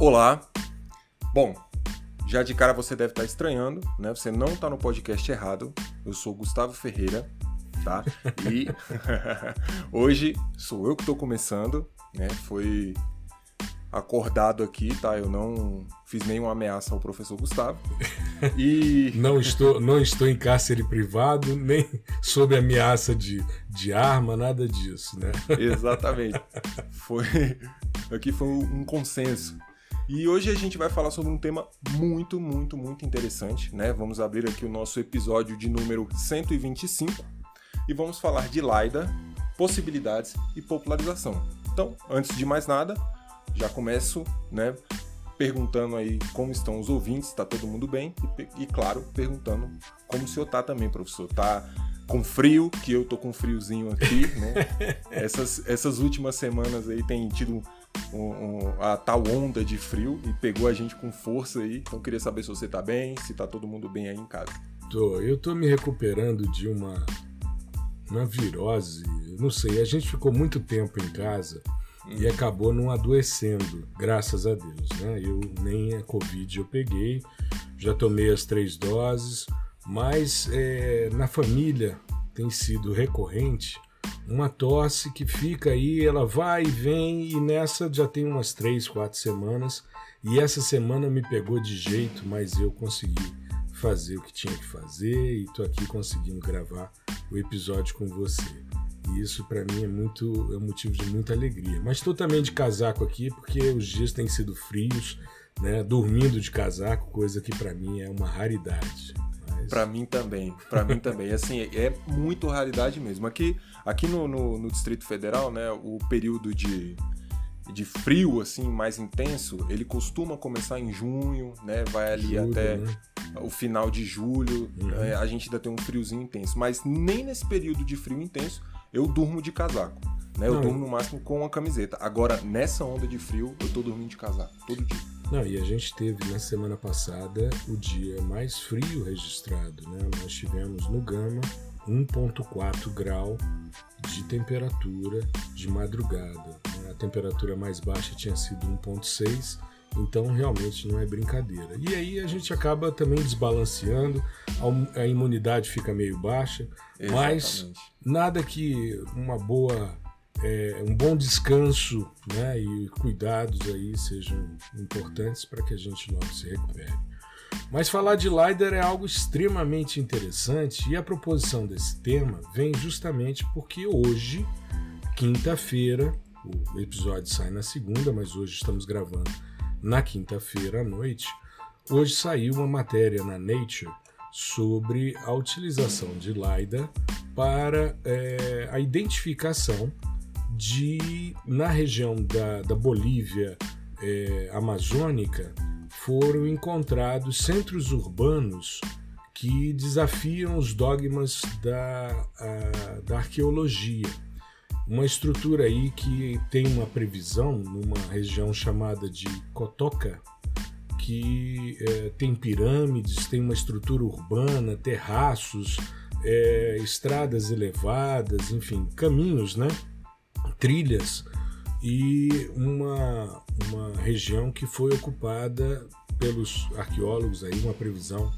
Olá. Bom, já de cara você deve estar estranhando, né? Você não está no podcast errado. Eu sou Gustavo Ferreira, tá? E hoje sou eu que estou começando, né? Foi acordado aqui, tá? Eu não fiz nenhuma ameaça ao professor Gustavo. E não estou, não estou em cárcere privado, nem sob ameaça de, de arma, nada disso, né? Exatamente. Foi aqui foi um consenso. E hoje a gente vai falar sobre um tema muito, muito, muito interessante, né? Vamos abrir aqui o nosso episódio de número 125 e vamos falar de LiDAR, possibilidades e popularização. Então, antes de mais nada, já começo, né, perguntando aí como estão os ouvintes, está todo mundo bem e, e, claro, perguntando como o senhor tá também, professor. Tá com frio, que eu tô com friozinho aqui, né? essas, essas últimas semanas aí tem tido um, a tal onda de frio e pegou a gente com força aí. Então queria saber se você tá bem, se tá todo mundo bem aí em casa. Tô, eu tô me recuperando de uma uma virose, não sei, a gente ficou muito tempo em casa e uhum. acabou não adoecendo, graças a Deus, né? Eu nem a Covid eu peguei, já tomei as três doses, mas é, na família tem sido recorrente uma tosse que fica aí, ela vai e vem, e nessa já tem umas três, quatro semanas. E essa semana me pegou de jeito, mas eu consegui fazer o que tinha que fazer e tô aqui conseguindo gravar o episódio com você. E isso para mim é muito é um motivo de muita alegria. Mas estou também de casaco aqui porque os dias têm sido frios, né? Dormindo de casaco, coisa que para mim é uma raridade. Mas... Para mim também, para mim também. Assim, é muito raridade mesmo. Aqui Aqui no, no, no, Distrito Federal, né, o período de, de frio assim mais intenso, ele costuma começar em junho, né, vai ali julho, até né? o final de julho. Uhum. Né, a gente ainda tem um friozinho intenso, mas nem nesse período de frio intenso eu durmo de casaco. Né? Eu Não, durmo no máximo com uma camiseta. Agora, nessa onda de frio, eu tô dormindo de casaco, todo dia. Não, e a gente teve na semana passada o dia mais frio registrado, né? Nós tivemos no Gama 1,4 grau de temperatura de madrugada. A temperatura mais baixa tinha sido 1,6, então realmente não é brincadeira. E aí a gente acaba também desbalanceando, a imunidade fica meio baixa, Exatamente. mas nada que uma boa. É, um bom descanso né, e cuidados aí sejam importantes para que a gente logo se recupere. Mas falar de LiDAR é algo extremamente interessante e a proposição desse tema vem justamente porque hoje, quinta-feira, o episódio sai na segunda, mas hoje estamos gravando na quinta-feira à noite. Hoje saiu uma matéria na Nature sobre a utilização de LiDAR para é, a identificação de, na região da, da Bolívia é, amazônica, foram encontrados centros urbanos que desafiam os dogmas da, a, da arqueologia. Uma estrutura aí que tem uma previsão numa região chamada de Cotoca, que é, tem pirâmides, tem uma estrutura urbana, terraços, é, estradas elevadas, enfim, caminhos, né? Trilhas e uma, uma região que foi ocupada pelos arqueólogos aí uma previsão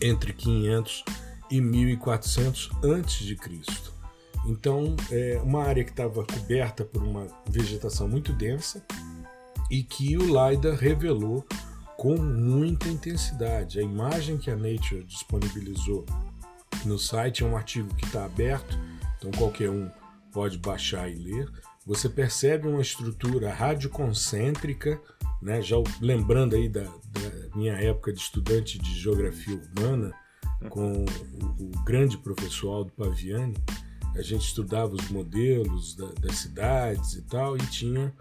entre 500 e 1400 antes de Cristo. Então, é uma área que estava coberta por uma vegetação muito densa e que o LiDAR revelou com muita intensidade. A imagem que a Nature disponibilizou no site é um artigo que está aberto, então qualquer um pode baixar e ler. Você percebe uma estrutura radioconcêntrica né? Já lembrando aí da, da, minha época de estudante de geografia urbana, com o, o grande professor Aldo Paviani, a gente estudava os modelos da, das cidades e tal, e tinha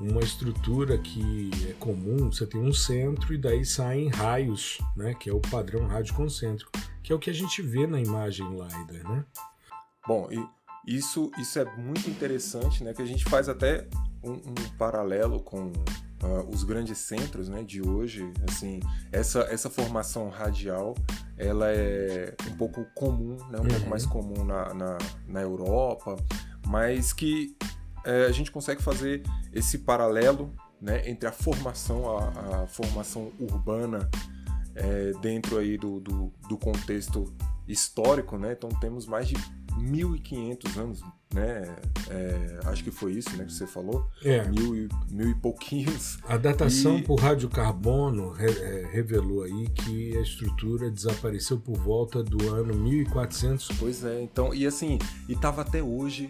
uma estrutura que é comum, você tem um centro e daí saem raios, né, que é o padrão radioconcêntrico, que é o que a gente vê na imagem LiDAR, né? Bom, e isso, isso é muito interessante, né, que a gente faz até um, um paralelo com uh, os grandes centros né, de hoje, assim, essa, essa formação radial ela é um pouco comum, né, um uhum. pouco mais comum na, na, na Europa, mas que é, a gente consegue fazer esse paralelo né, entre a formação, a, a formação urbana é, dentro aí do, do, do, contexto histórico, né? Então temos mais de 1.500 anos, né? É, acho que foi isso, né, que você falou. É. Mil e, mil e pouquinhos. A datação e... por radiocarbono re, é, revelou aí que a estrutura desapareceu por volta do ano 1400. Pois é, então, e assim, e tava até hoje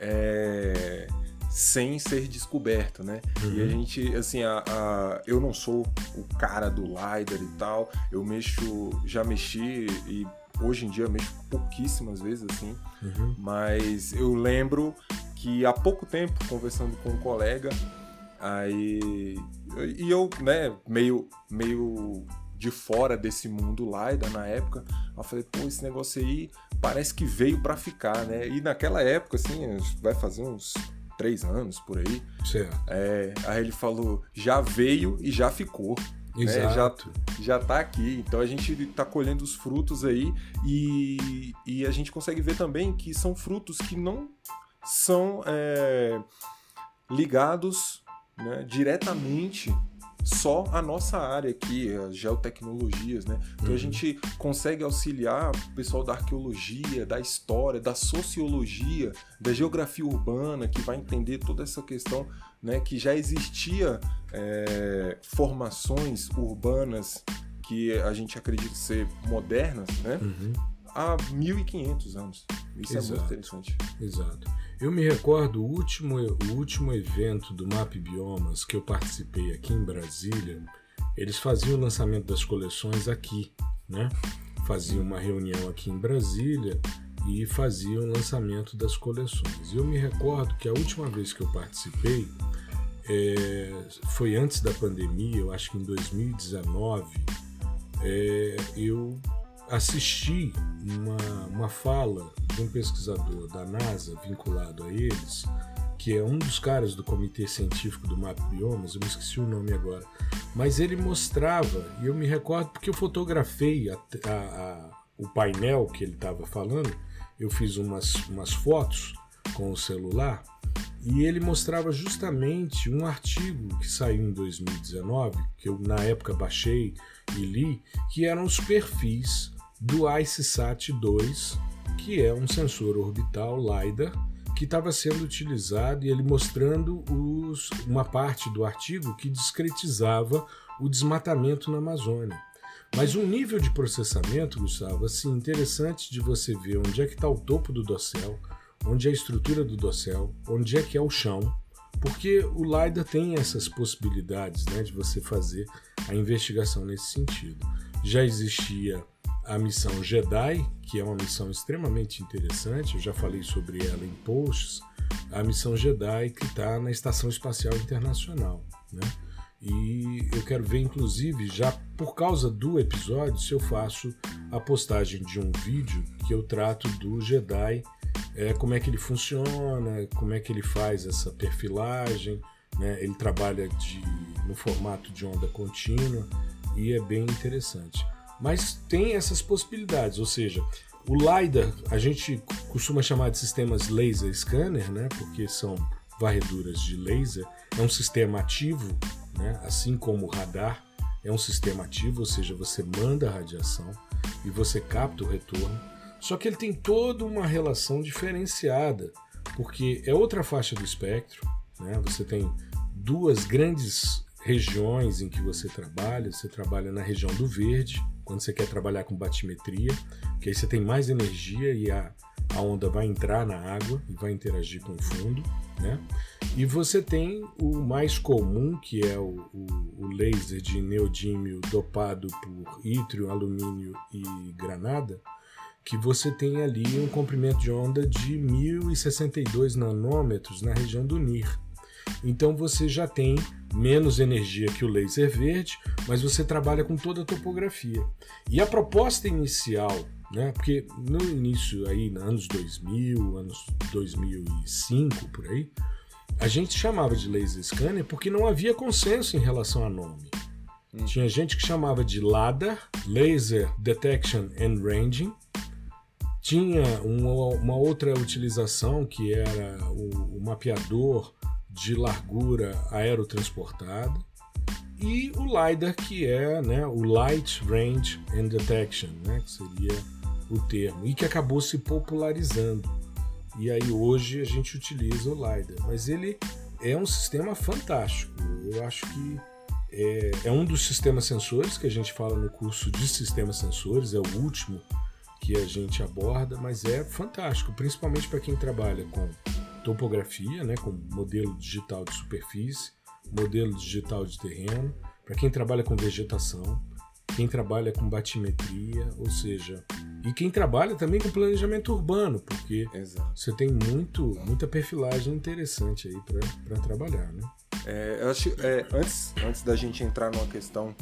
é, sem ser descoberto, né? Uhum. E a gente, assim, a, a, eu não sou o cara do LiDAR e tal, eu mexo, já mexi e hoje em dia mexo pouquíssimas vezes, assim, uhum. mas eu lembro que há pouco tempo, conversando com um colega, aí, e eu, né, meio, meio de fora desse mundo LiDAR na época, eu falei, pô, esse negócio aí parece que veio para ficar, né? E naquela época, assim, vai fazer uns três anos por aí. Certo. É, aí ele falou, já veio e já ficou. Exato. Né? Já, já tá aqui. Então a gente está colhendo os frutos aí e, e a gente consegue ver também que são frutos que não são é, ligados né, diretamente só a nossa área aqui, as geotecnologias, né? Então uhum. a gente consegue auxiliar o pessoal da arqueologia, da história, da sociologia, da geografia urbana, que vai entender toda essa questão, né? Que já existia é, formações urbanas que a gente acredita ser modernas, né? Uhum. Há 1500 anos. Isso Exato. é muito interessante. Exato. Eu me recordo o último, o último evento do Map Biomas que eu participei aqui em Brasília, eles faziam o lançamento das coleções aqui, né? Faziam uma reunião aqui em Brasília e faziam o lançamento das coleções. Eu me recordo que a última vez que eu participei é, foi antes da pandemia, eu acho que em 2019, é, eu assisti uma, uma fala de um pesquisador da NASA vinculado a eles, que é um dos caras do comitê científico do Map Biomas, eu me esqueci o nome agora, mas ele mostrava, e eu me recordo porque eu fotografei a, a, a, o painel que ele estava falando, eu fiz umas, umas fotos com o celular, e ele mostrava justamente um artigo que saiu em 2019, que eu na época baixei e li, que eram os perfis do IceSat-2, que é um sensor orbital LiDAR que estava sendo utilizado e ele mostrando os, uma parte do artigo que discretizava o desmatamento na Amazônia. Mas um nível de processamento, Gustavo, assim, interessante de você ver onde é que está o topo do dossel, onde é a estrutura do dossel, onde é que é o chão, porque o LiDAR tem essas possibilidades né, de você fazer a investigação nesse sentido. Já existia a missão Jedi, que é uma missão extremamente interessante, eu já falei sobre ela em posts, a missão Jedi que está na Estação Espacial Internacional. Né? E eu quero ver, inclusive, já por causa do episódio, se eu faço a postagem de um vídeo que eu trato do Jedi, é, como é que ele funciona, como é que ele faz essa perfilagem, né? ele trabalha de, no formato de onda contínua e é bem interessante mas tem essas possibilidades, ou seja, o LiDAR a gente costuma chamar de sistemas laser scanner, né, porque são varreduras de laser, é um sistema ativo, né, assim como o radar é um sistema ativo, ou seja, você manda a radiação e você capta o retorno, só que ele tem toda uma relação diferenciada, porque é outra faixa do espectro, né, você tem duas grandes regiões em que você trabalha, você trabalha na região do verde, quando você quer trabalhar com batimetria, que aí você tem mais energia e a, a onda vai entrar na água e vai interagir com o fundo, né? E você tem o mais comum, que é o, o, o laser de neodímio dopado por ítrio, alumínio e granada, que você tem ali um comprimento de onda de 1062 nanômetros na região do NIR. Então você já tem menos energia que o laser verde, mas você trabalha com toda a topografia. E a proposta inicial, né, porque no início aí, anos 2000, anos 2005 por aí, a gente chamava de laser scanner porque não havia consenso em relação a nome. Hum. Tinha gente que chamava de LADAR, Laser Detection and Ranging. Tinha uma, uma outra utilização que era o, o mapeador de largura aerotransportada, e o LiDAR, que é né, o Light Range and Detection, né, que seria o termo, e que acabou se popularizando. E aí hoje a gente utiliza o LiDAR, mas ele é um sistema fantástico. Eu acho que é, é um dos sistemas sensores que a gente fala no curso de sistemas sensores, é o último que a gente aborda, mas é fantástico, principalmente para quem trabalha com topografia, né, com modelo digital de superfície, modelo digital de terreno, para quem trabalha com vegetação, quem trabalha com batimetria, ou seja, e quem trabalha também com planejamento urbano, porque Exato. você tem muito, muita perfilagem interessante aí para trabalhar, né? É, eu acho, é, antes, antes da gente entrar numa questão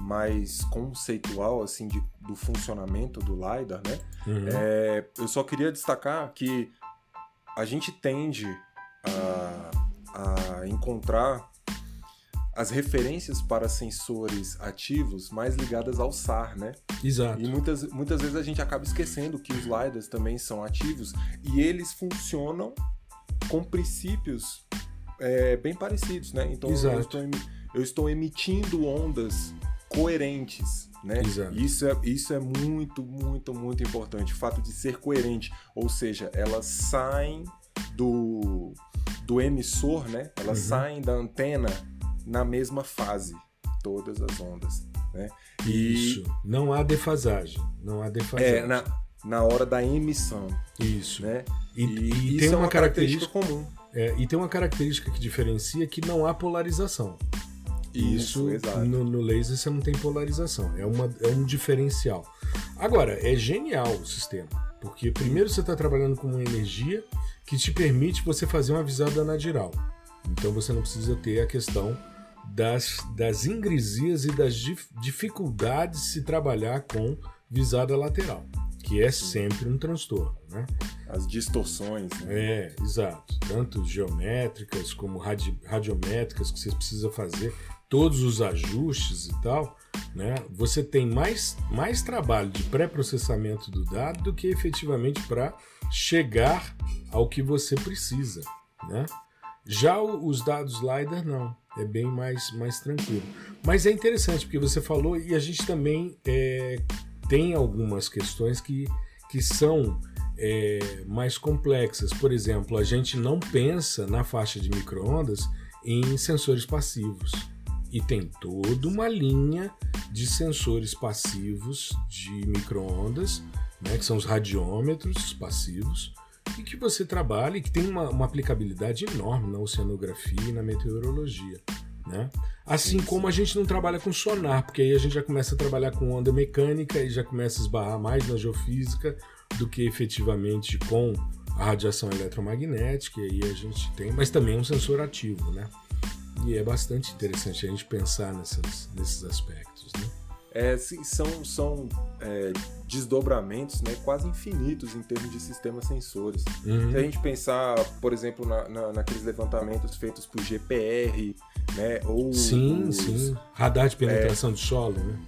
mais conceitual assim de, do funcionamento do lidar, né? Uhum. É, eu só queria destacar que a gente tende a, a encontrar as referências para sensores ativos mais ligadas ao SAR, né? Exato. E muitas, muitas vezes a gente acaba esquecendo que os LiDARs também são ativos e eles funcionam com princípios é, bem parecidos, né? Então Exato. Eu, estou, eu estou emitindo ondas coerentes, né? Isso é, isso é muito, muito, muito importante. O fato de ser coerente, ou seja, elas saem do, do emissor, né? Elas uhum. saem da antena na mesma fase, todas as ondas. Né? E, Isso. Não há defasagem. Não há defasagem. É, na, na hora da emissão. Isso. Né? E, e, e tem uma, uma característica, característica comum. É, e tem uma característica que diferencia que não há polarização. Isso, Isso no, no, laser você não tem polarização. É, uma, é um diferencial. Agora, é genial o sistema. Porque primeiro você está trabalhando com uma energia que te permite você fazer uma visada nadiral. Então você não precisa ter a questão das, das ingresias e das dif dificuldades de se trabalhar com visada lateral, que é sempre um transtorno. Né? As distorções. Né? É, exato. Tanto geométricas como radi radiométricas que você precisa fazer, todos os ajustes e tal. Né? Você tem mais, mais trabalho de pré-processamento do dado do que efetivamente para chegar ao que você precisa. Né? Já os dados LiDAR, não. É bem mais, mais tranquilo. Mas é interessante, porque você falou, e a gente também é, tem algumas questões que, que são é, mais complexas. Por exemplo, a gente não pensa na faixa de microondas em sensores passivos. E tem toda uma linha de sensores passivos de microondas, né, que são os radiômetros passivos, e que você trabalha e que tem uma, uma aplicabilidade enorme na oceanografia e na meteorologia. Né? Assim como a gente não trabalha com sonar, porque aí a gente já começa a trabalhar com onda mecânica e já começa a esbarrar mais na geofísica do que efetivamente com a radiação eletromagnética, e aí a gente tem, mas também é um sensor ativo, né? E é bastante interessante a gente pensar nessas, nesses aspectos, né? é, são, são é, desdobramentos né, quase infinitos em termos de sistemas sensores. Uhum. Se a gente pensar, por exemplo, na, na, naqueles levantamentos feitos por GPR, né, ou sim, os, sim, radar de penetração é, de solo, né?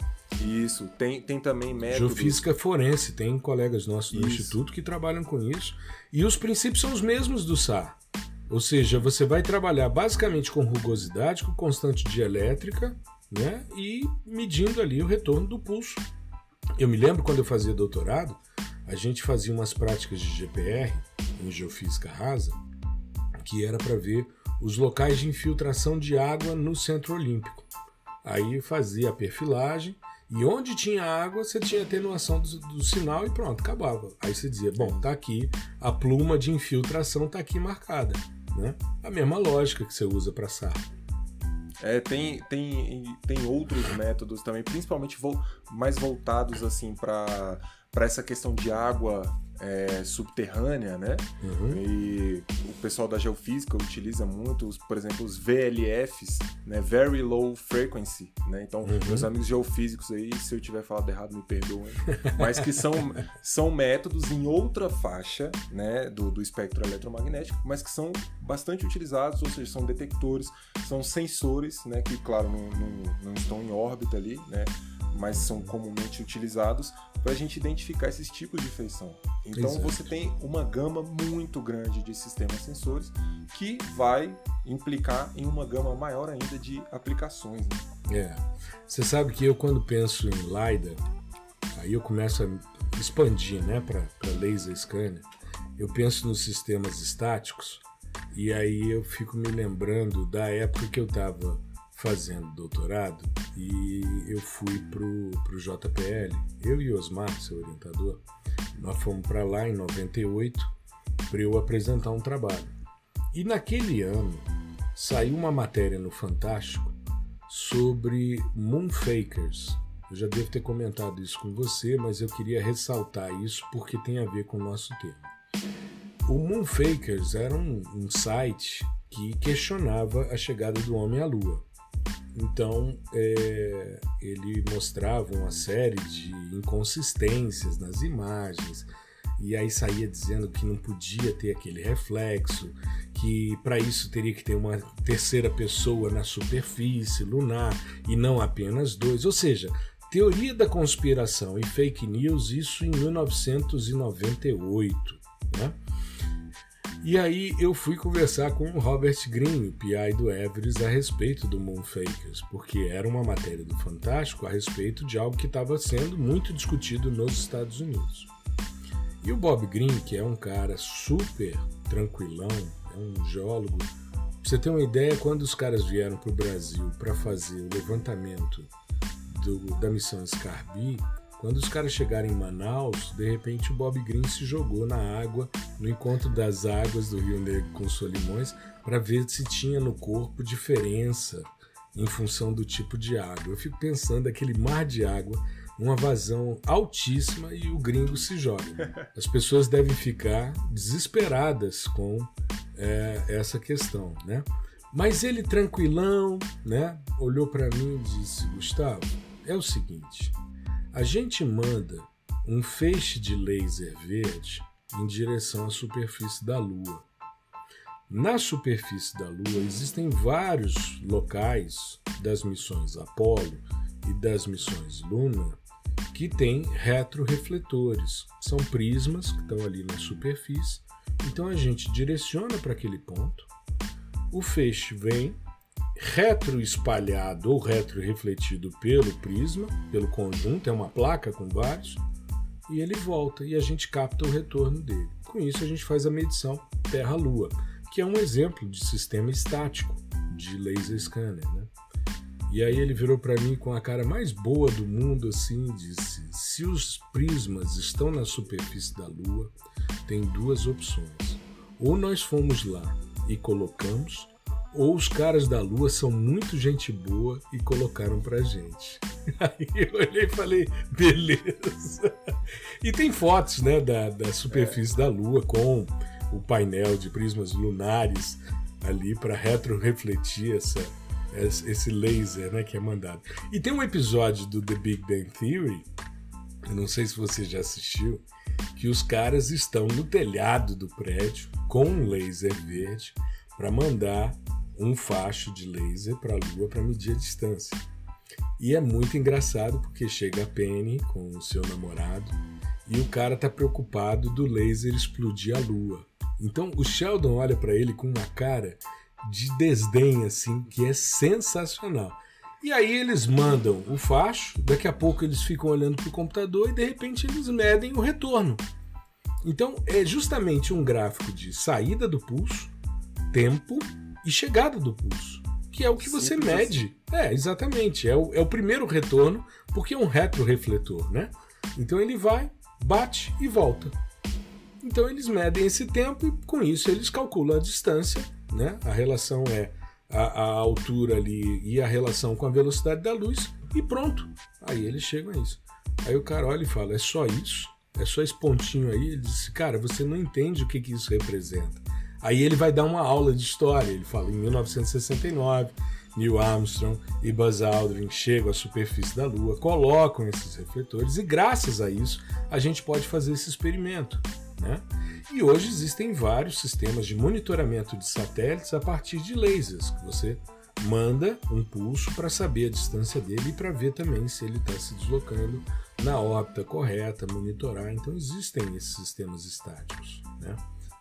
Isso, tem, tem também métodos... Geofísica forense, tem colegas nossos do isso. Instituto que trabalham com isso. E os princípios são os mesmos do SAR. Ou seja, você vai trabalhar basicamente com rugosidade, com constante dielétrica, né? E medindo ali o retorno do pulso. Eu me lembro quando eu fazia doutorado, a gente fazia umas práticas de GPR em geofísica rasa, que era para ver os locais de infiltração de água no centro olímpico. Aí fazia a perfilagem e onde tinha água você tinha atenuação do, do sinal e pronto, acabava. Aí você dizia, bom, tá aqui a pluma de infiltração tá aqui marcada, né? A mesma lógica que você usa para SAR. É, tem, tem, tem outros métodos também, principalmente vo mais voltados assim para essa questão de água é, subterrânea, né? Uhum. E o pessoal da geofísica utiliza muito, os, por exemplo, os VLFs, né? Very Low Frequency, né? Então, uhum. meus amigos geofísicos aí, se eu tiver falado errado, me perdoem. Mas que são, são métodos em outra faixa, né? Do, do espectro eletromagnético, mas que são bastante utilizados, ou seja, são detectores, são sensores, né? Que, claro, não, não, não estão em órbita ali, né? Mas são comumente utilizados para a gente identificar esses tipos de feição. Então Exato. você tem uma gama muito grande de sistemas sensores que vai implicar em uma gama maior ainda de aplicações. Né? É. Você sabe que eu quando penso em LiDAR, aí eu começo a expandir né, para laser scanner, eu penso nos sistemas estáticos e aí eu fico me lembrando da época que eu estava fazendo doutorado e eu fui pro, pro JPL, eu e Osmar, seu orientador, nós fomos para lá em 98 para eu apresentar um trabalho. E naquele ano saiu uma matéria no Fantástico sobre moonfakers. Eu já devo ter comentado isso com você, mas eu queria ressaltar isso porque tem a ver com o nosso tema. O Moonfakers era um, um site que questionava a chegada do homem à Lua. Então, é, ele mostrava uma série de inconsistências nas imagens, e aí saía dizendo que não podia ter aquele reflexo, que para isso teria que ter uma terceira pessoa na superfície lunar e não apenas dois. Ou seja, teoria da conspiração e fake news, isso em 1998. Né? E aí eu fui conversar com o Robert Green, o PI do Everest, a respeito do Moonfakers, porque era uma matéria do Fantástico a respeito de algo que estava sendo muito discutido nos Estados Unidos. E o Bob Green, que é um cara super tranquilão, é um geólogo. Pra você ter uma ideia, quando os caras vieram para o Brasil para fazer o levantamento do, da missão Scarby, quando os caras chegaram em Manaus, de repente o Bob Green se jogou na água, no encontro das águas do Rio Negro com Solimões, para ver se tinha no corpo diferença em função do tipo de água. Eu fico pensando aquele mar de água, uma vazão altíssima e o gringo se joga. As pessoas devem ficar desesperadas com é, essa questão, né? Mas ele tranquilão, né? Olhou para mim e disse: Gustavo, é o seguinte a gente manda um feixe de laser verde em direção à superfície da Lua. Na superfície da Lua existem vários locais das missões Apolo e das missões Luna que têm retrorefletores. São prismas que estão ali na superfície. Então a gente direciona para aquele ponto, o feixe vem, retroespalhado ou retrorefletido pelo prisma, pelo conjunto, é uma placa com vários, e ele volta e a gente capta o retorno dele. Com isso a gente faz a medição Terra-Lua, que é um exemplo de sistema estático de laser scanner, né? E aí ele virou para mim com a cara mais boa do mundo assim, disse: "Se os prismas estão na superfície da Lua, tem duas opções. Ou nós fomos lá e colocamos, ou os caras da Lua são muito gente boa e colocaram pra gente. Aí eu olhei e falei, beleza. E tem fotos né, da, da superfície é. da Lua com o painel de prismas lunares ali para retrorefletir essa, esse laser né, que é mandado. E tem um episódio do The Big Bang Theory, eu não sei se você já assistiu, que os caras estão no telhado do prédio com um laser verde para mandar um facho de laser para a Lua para medir a distância. E é muito engraçado porque chega a Penny com o seu namorado e o cara tá preocupado do laser explodir a Lua. Então o Sheldon olha para ele com uma cara de desdém assim que é sensacional. E aí eles mandam o facho, daqui a pouco eles ficam olhando para o computador e de repente eles medem o retorno. Então é justamente um gráfico de saída do pulso, tempo e chegada do pulso, que é o que você Simples mede. Assim. É, exatamente. É o, é o primeiro retorno, porque é um retrorefletor, né? Então ele vai, bate e volta. Então eles medem esse tempo e com isso eles calculam a distância, né? A relação é a, a altura ali e a relação com a velocidade da luz e pronto. Aí eles chegam a isso. Aí o cara olha e fala: é só isso? É só esse pontinho aí? Ele disse: cara, você não entende o que, que isso representa. Aí ele vai dar uma aula de história. Ele fala em 1969, Neil Armstrong e Buzz Aldrin chegam à superfície da Lua, colocam esses refletores e graças a isso a gente pode fazer esse experimento. Né? E hoje existem vários sistemas de monitoramento de satélites a partir de lasers que você manda um pulso para saber a distância dele e para ver também se ele está se deslocando na órbita correta, monitorar. Então existem esses sistemas estáticos, né?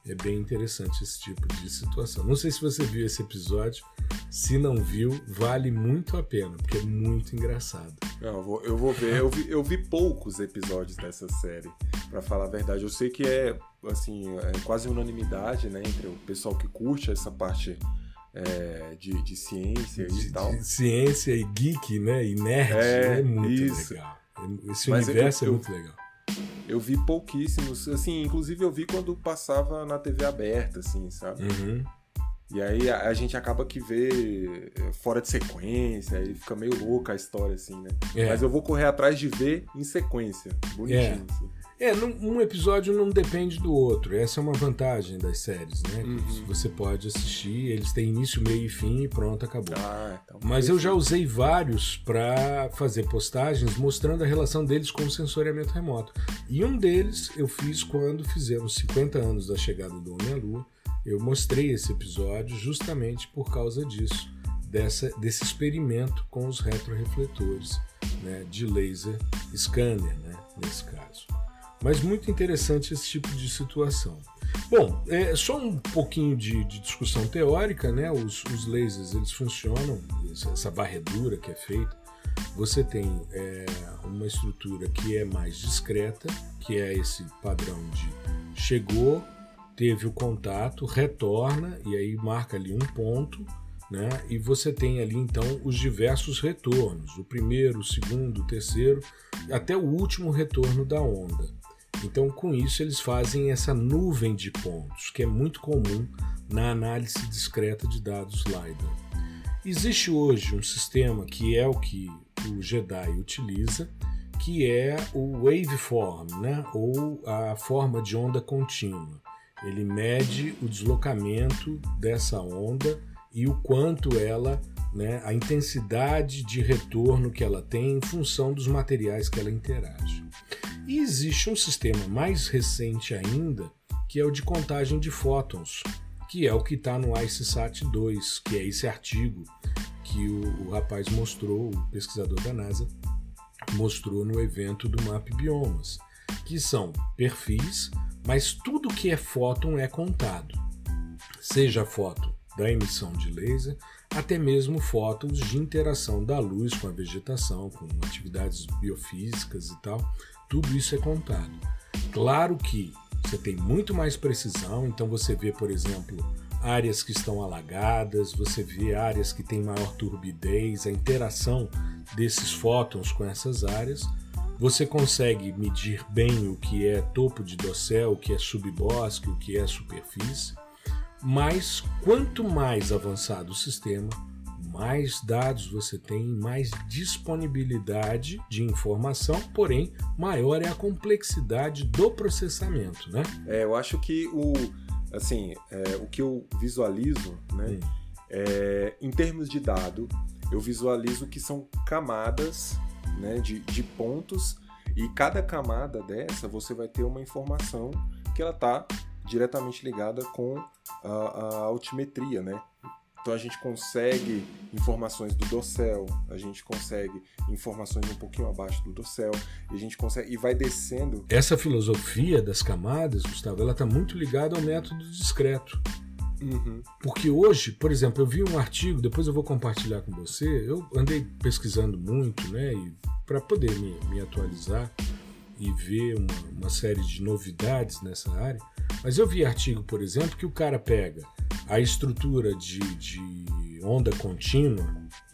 É bem interessante esse tipo de situação. Não sei se você viu esse episódio. Se não viu, vale muito a pena, porque é muito engraçado. Eu, vou, eu vou ver. Eu vi, eu vi poucos episódios dessa série, para falar a verdade. Eu sei que é assim é quase unanimidade, né, entre o pessoal que curte essa parte é, de, de, ciência de, e tal. ciência e geek, né? E nerd. É, é muito isso. legal. Esse Mas universo eu, é muito legal. Eu vi pouquíssimos, assim, inclusive eu vi quando passava na TV aberta, assim, sabe? Uhum. E aí a, a, gente acaba que vê é, fora de sequência, aí fica meio louca a história, assim, né? É. Mas eu vou correr atrás de ver em sequência, bonitinho, é. assim. É, um episódio não depende do outro. Essa é uma vantagem das séries, né? Uhum. Você pode assistir, eles têm início, meio e fim e pronto, acabou. Ah, então Mas eu já usei vários para fazer postagens mostrando a relação deles com o sensoriamento remoto. E um deles eu fiz quando fizemos 50 anos da chegada do Homem à Lua. Eu mostrei esse episódio justamente por causa disso, dessa, desse experimento com os retrorefletores né, de laser scanner, né, nesse caso. Mas muito interessante esse tipo de situação. Bom, é só um pouquinho de, de discussão teórica, né? Os, os, lasers eles funcionam, essa varredura que é feita. Você tem é, uma estrutura que é mais discreta, que é esse padrão de chegou, teve o contato, retorna e aí marca ali um ponto, né? E você tem ali então os diversos retornos, o primeiro, o segundo, o terceiro, até o último retorno da onda. Então, com isso, eles fazem essa nuvem de pontos, que é muito comum na análise discreta de dados LiDAR. Existe hoje um sistema que é o que o Jedi utiliza, que é o waveform, né? ou a forma de onda contínua. Ele mede o deslocamento dessa onda e o quanto ela, né, a intensidade de retorno que ela tem em função dos materiais que ela interage. E existe um sistema mais recente ainda, que é o de contagem de fótons, que é o que está no ICESat 2, que é esse artigo que o, o, rapaz mostrou, o pesquisador da NASA, mostrou no evento do MAP Biomas, que são perfis, mas tudo que é fóton é contado. Seja fóton da emissão de laser, até mesmo fótons de interação da luz com a vegetação, com atividades biofísicas e tal, tudo isso é contado. Claro que você tem muito mais precisão, então você vê, por exemplo, áreas que estão alagadas, você vê áreas que têm maior turbidez, a interação desses fótons com essas áreas. Você consegue medir bem o que é topo de dossel, o que é subbosque, o que é superfície. Mas quanto mais avançado o sistema, mais dados você tem, mais disponibilidade de informação, porém, maior é a complexidade do processamento, né? É, eu acho que o, assim, é, o que eu visualizo, né, é, em termos de dado, eu visualizo que são camadas né, de, de pontos e cada camada dessa você vai ter uma informação que ela está diretamente ligada com a, a altimetria, né? Então a gente consegue informações do dossel, a gente consegue informações um pouquinho abaixo do dossel, e a gente consegue e vai descendo. Essa filosofia das camadas, Gustavo, ela está muito ligada ao método discreto. Uhum. Porque hoje, por exemplo, eu vi um artigo, depois eu vou compartilhar com você. Eu andei pesquisando muito, né, para poder me, me, atualizar e ver uma, uma série de novidades nessa área. Mas eu vi artigo, por exemplo, que o cara pega a estrutura de, de onda contínua,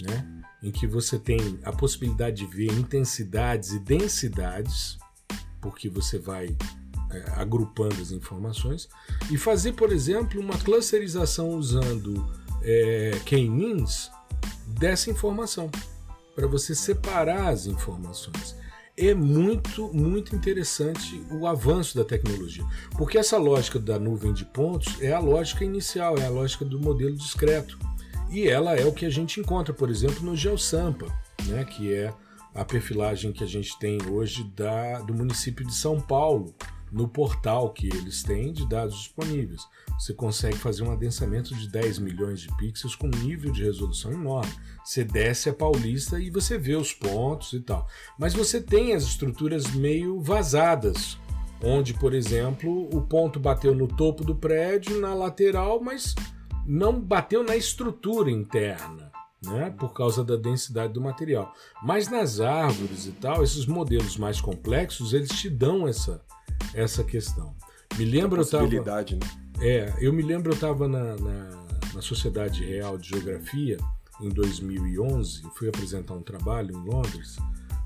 né, em que você tem a possibilidade de ver intensidades e densidades, porque você vai é, agrupando as informações, e fazer, por exemplo, uma clusterização usando é, K-means dessa informação, para você separar as informações é muito, muito interessante o avanço da tecnologia. Porque essa lógica da nuvem de pontos é a lógica inicial, é a lógica do modelo discreto. E ela é o que a gente encontra, por exemplo, no GeoSampa, né, que é a perfilagem que a gente tem hoje da, do município de São Paulo, no portal que eles têm de dados disponíveis. Você consegue fazer um adensamento de 10 milhões de pixels com um nível de resolução enorme. Você desce a Paulista e você vê os pontos e tal. Mas você tem as estruturas meio vazadas, onde, por exemplo, o ponto bateu no topo do prédio, na lateral, mas não bateu na estrutura interna. Né, por causa da densidade do material. Mas nas árvores e tal, esses modelos mais complexos, eles te dão essa, essa questão. Me lembro eu tava, né? É, eu me lembro eu estava na, na, na, Sociedade Real de Geografia em 2011, fui apresentar um trabalho em Londres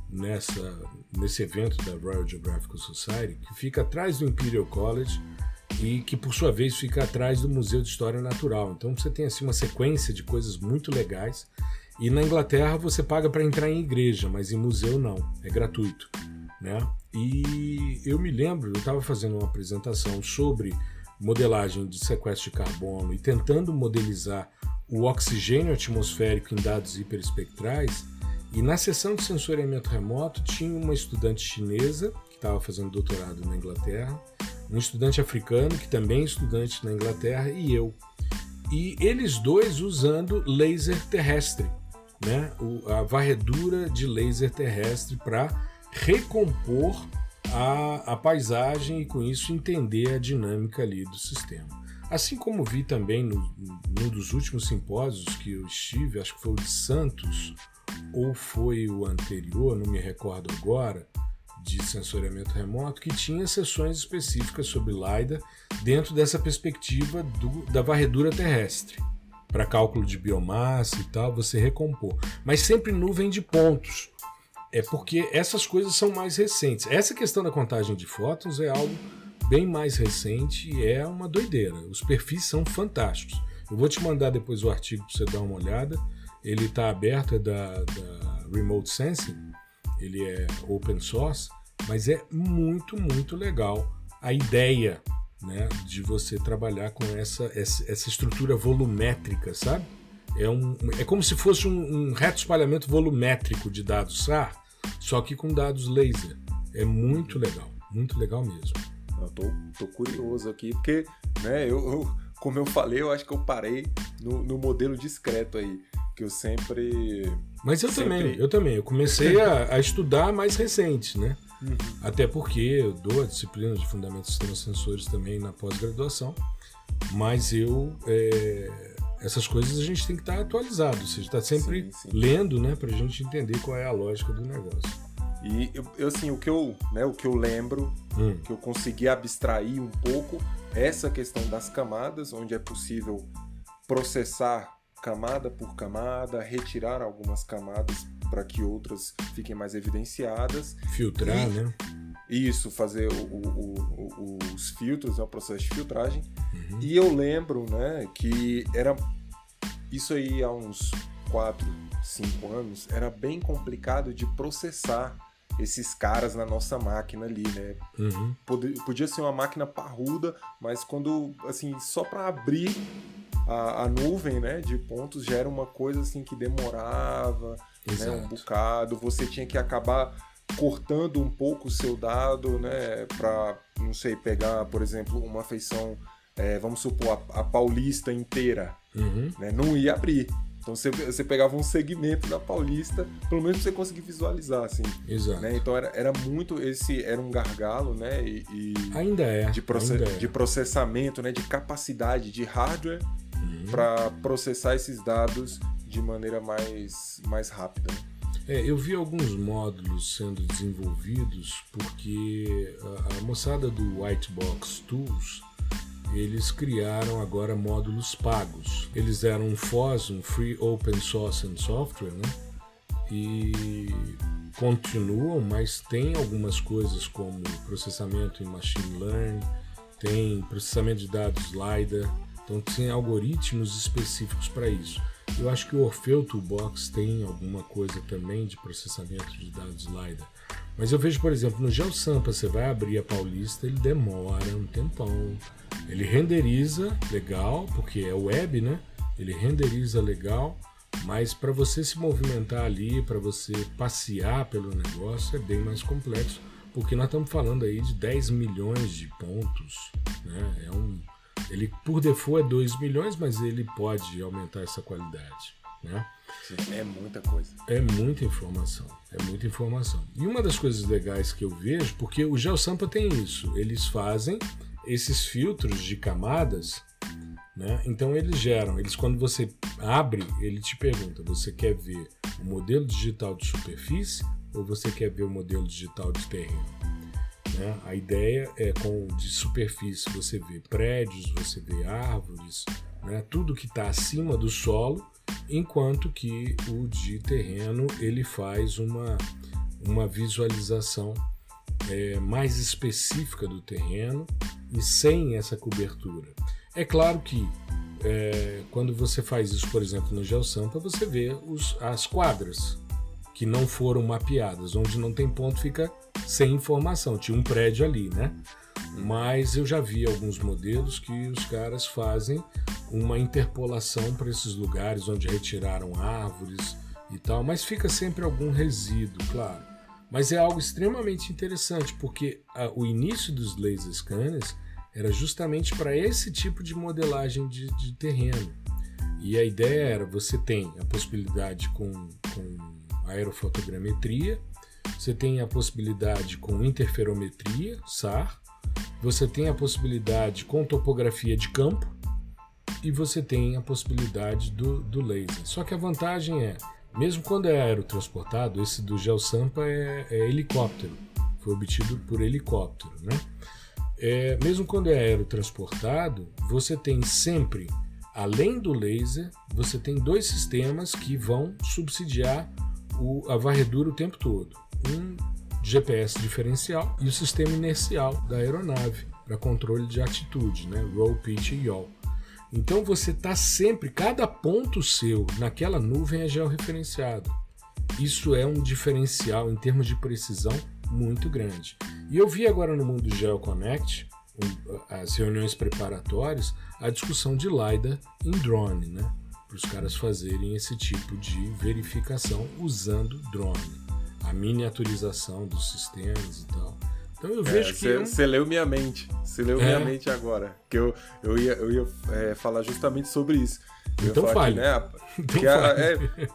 nessa nesse evento da Royal Geographical Society que fica atrás do Imperial College e que por sua vez fica atrás do Museu de História Natural. Então você tem assim uma sequência de coisas muito legais. E na Inglaterra você paga para entrar em igreja, mas em museu não, é gratuito, né? E eu me lembro, eu estava fazendo uma apresentação sobre modelagem de sequestro de carbono e tentando modelizar o oxigênio atmosférico em dados hiperespectrais. E na sessão de sensoriamento remoto tinha uma estudante chinesa que estava fazendo doutorado na Inglaterra, um estudante africano que também é estudante na Inglaterra e eu. E eles dois usando laser terrestre, né? a varredura de laser terrestre para recompor a, a paisagem e com isso entender a dinâmica ali do sistema. Assim como vi também no, num dos últimos simpósios que eu estive, acho que foi o de Santos ou foi o anterior, não me recordo agora, de sensoriamento remoto, que tinha sessões específicas sobre LiDAR dentro dessa perspectiva do, da varredura terrestre. Para cálculo de biomassa e tal, você recompor. Mas sempre nuvem de pontos é porque essas coisas são mais recentes. Essa questão da contagem de fótons é algo bem mais recente e é uma doideira. Os perfis são fantásticos. Eu vou te mandar depois o artigo para você dar uma olhada. Ele está aberto, é da, da Remote Sensing, ele é open source, mas é muito, muito legal a ideia né, de você trabalhar com essa, essa, estrutura volumétrica, sabe? É, um, é como se fosse um, um reto espalhamento volumétrico de dados SAR, só que com dados laser. É muito legal, muito legal mesmo. Eu tô, tô curioso aqui, porque, né, eu, eu, como eu falei, eu acho que eu parei no, no modelo discreto aí, que eu sempre. Mas eu sempre... também, eu também. Eu comecei a, a estudar mais recente, né? Uhum. Até porque eu dou a disciplina de Fundamentos de Sistemas Sensores também na pós-graduação, mas eu é, essas coisas a gente tem que estar atualizado, ou seja, está sempre sim, sim. lendo, né, para a gente entender qual é a lógica do negócio. E eu, assim, o que eu, né, o que eu lembro, hum. que eu consegui abstrair um pouco, essa questão das camadas, onde é possível processar camada por camada, retirar algumas camadas para que outras fiquem mais evidenciadas. Filtrar, e, né? Isso, fazer o, o, o, os filtros, né, o processo de filtragem. Uhum. E eu lembro, né, que era isso aí há uns 4, 5 anos, era bem complicado de processar esses caras na nossa máquina ali, né? Uhum. Podia, podia ser uma máquina parruda, mas quando, assim, só para abrir a, a, nuvem, né, de pontos já era uma coisa assim que demorava, né, um bocado. Você tinha que acabar cortando um pouco o seu dado, né, para não sei pegar, por exemplo, uma feição, é, vamos supor a, a Paulista inteira, uhum. né, não ia abrir. Então você, você pegava um segmento da Paulista, pelo menos você conseguir visualizar, assim. Exato. Né? Então era, era muito esse era um gargalo, né? E, e ainda é. De, proce ainda é. de processamento, né? De capacidade de hardware uhum. para processar esses dados de maneira mais mais rápida. Né? É, eu vi alguns módulos sendo desenvolvidos porque a, a moçada do White Box Tools eles criaram agora módulos pagos. Eles eram um FOSS, um Free Open Source and Software, né? E continuam, mas tem algumas coisas como processamento em machine learning, tem processamento de dados LiDAR, então tem algoritmos específicos para isso. Eu acho que o Orfeu Toolbox tem alguma coisa também de processamento de dados LiDAR. Mas eu vejo, por exemplo, no GeoSampa, você vai abrir a Paulista, ele demora um tempão. Ele renderiza legal, porque é web, né? Ele renderiza legal, mas para você se movimentar ali, para você passear pelo negócio, é bem mais complexo, porque nós estamos falando aí de 10 milhões de pontos. Né? É um, ele, por default, é 2 milhões, mas ele pode aumentar essa qualidade. Né? É muita coisa. É muita informação. É muita informação. E uma das coisas legais que eu vejo, porque o GeoSampa tem isso, eles fazem esses filtros de camadas, né? Então eles geram, eles quando você abre, ele te pergunta, você quer ver o modelo digital de superfície ou você quer ver o modelo digital de terreno? Né? A ideia é com de superfície você vê prédios, você vê árvores, né? tudo que está acima do solo, enquanto que o de terreno ele faz uma, uma visualização é, mais específica do terreno e sem essa cobertura. É claro que é, quando você faz isso, por exemplo, no GeoSampa, você vê os, as quadras que não foram mapeadas, onde não tem ponto fica sem informação. Tinha um prédio ali, né? Mas eu já vi alguns modelos que os caras fazem uma interpolação para esses lugares onde retiraram árvores e tal, mas fica sempre algum resíduo, claro. Mas é algo extremamente interessante, porque a, o início dos laser scanners era justamente para esse tipo de modelagem de, de, terreno. E a ideia era: você tem a possibilidade com, com aerofotogrametria, você tem a possibilidade com interferometria, SAR, você tem a possibilidade com topografia de campo e você tem a possibilidade do, do laser. Só que a vantagem é mesmo quando é aerotransportado, esse do GeoSampa é, é helicóptero, foi obtido por helicóptero, né? É, mesmo quando é aerotransportado, você tem sempre, além do laser, você tem dois sistemas que vão subsidiar o, a varredura o tempo todo. Um GPS diferencial e o sistema inercial da aeronave para controle de atitude, né? Roll, pitch e yaw. Então você está sempre, cada ponto seu naquela nuvem é georreferenciado. Isso é um diferencial em termos de precisão muito grande. E eu vi agora no mundo GeoConnect, as reuniões preparatórias, a discussão de LiDAR em drone, né? Para os caras fazerem esse tipo de verificação usando drone. A miniaturização dos sistemas e tal. Então eu vejo é, que. Você é um... leu minha mente. Você leu é. minha mente agora. Que eu, eu ia, eu ia é, falar justamente sobre isso. Eu então fale. Que, né, então que, a,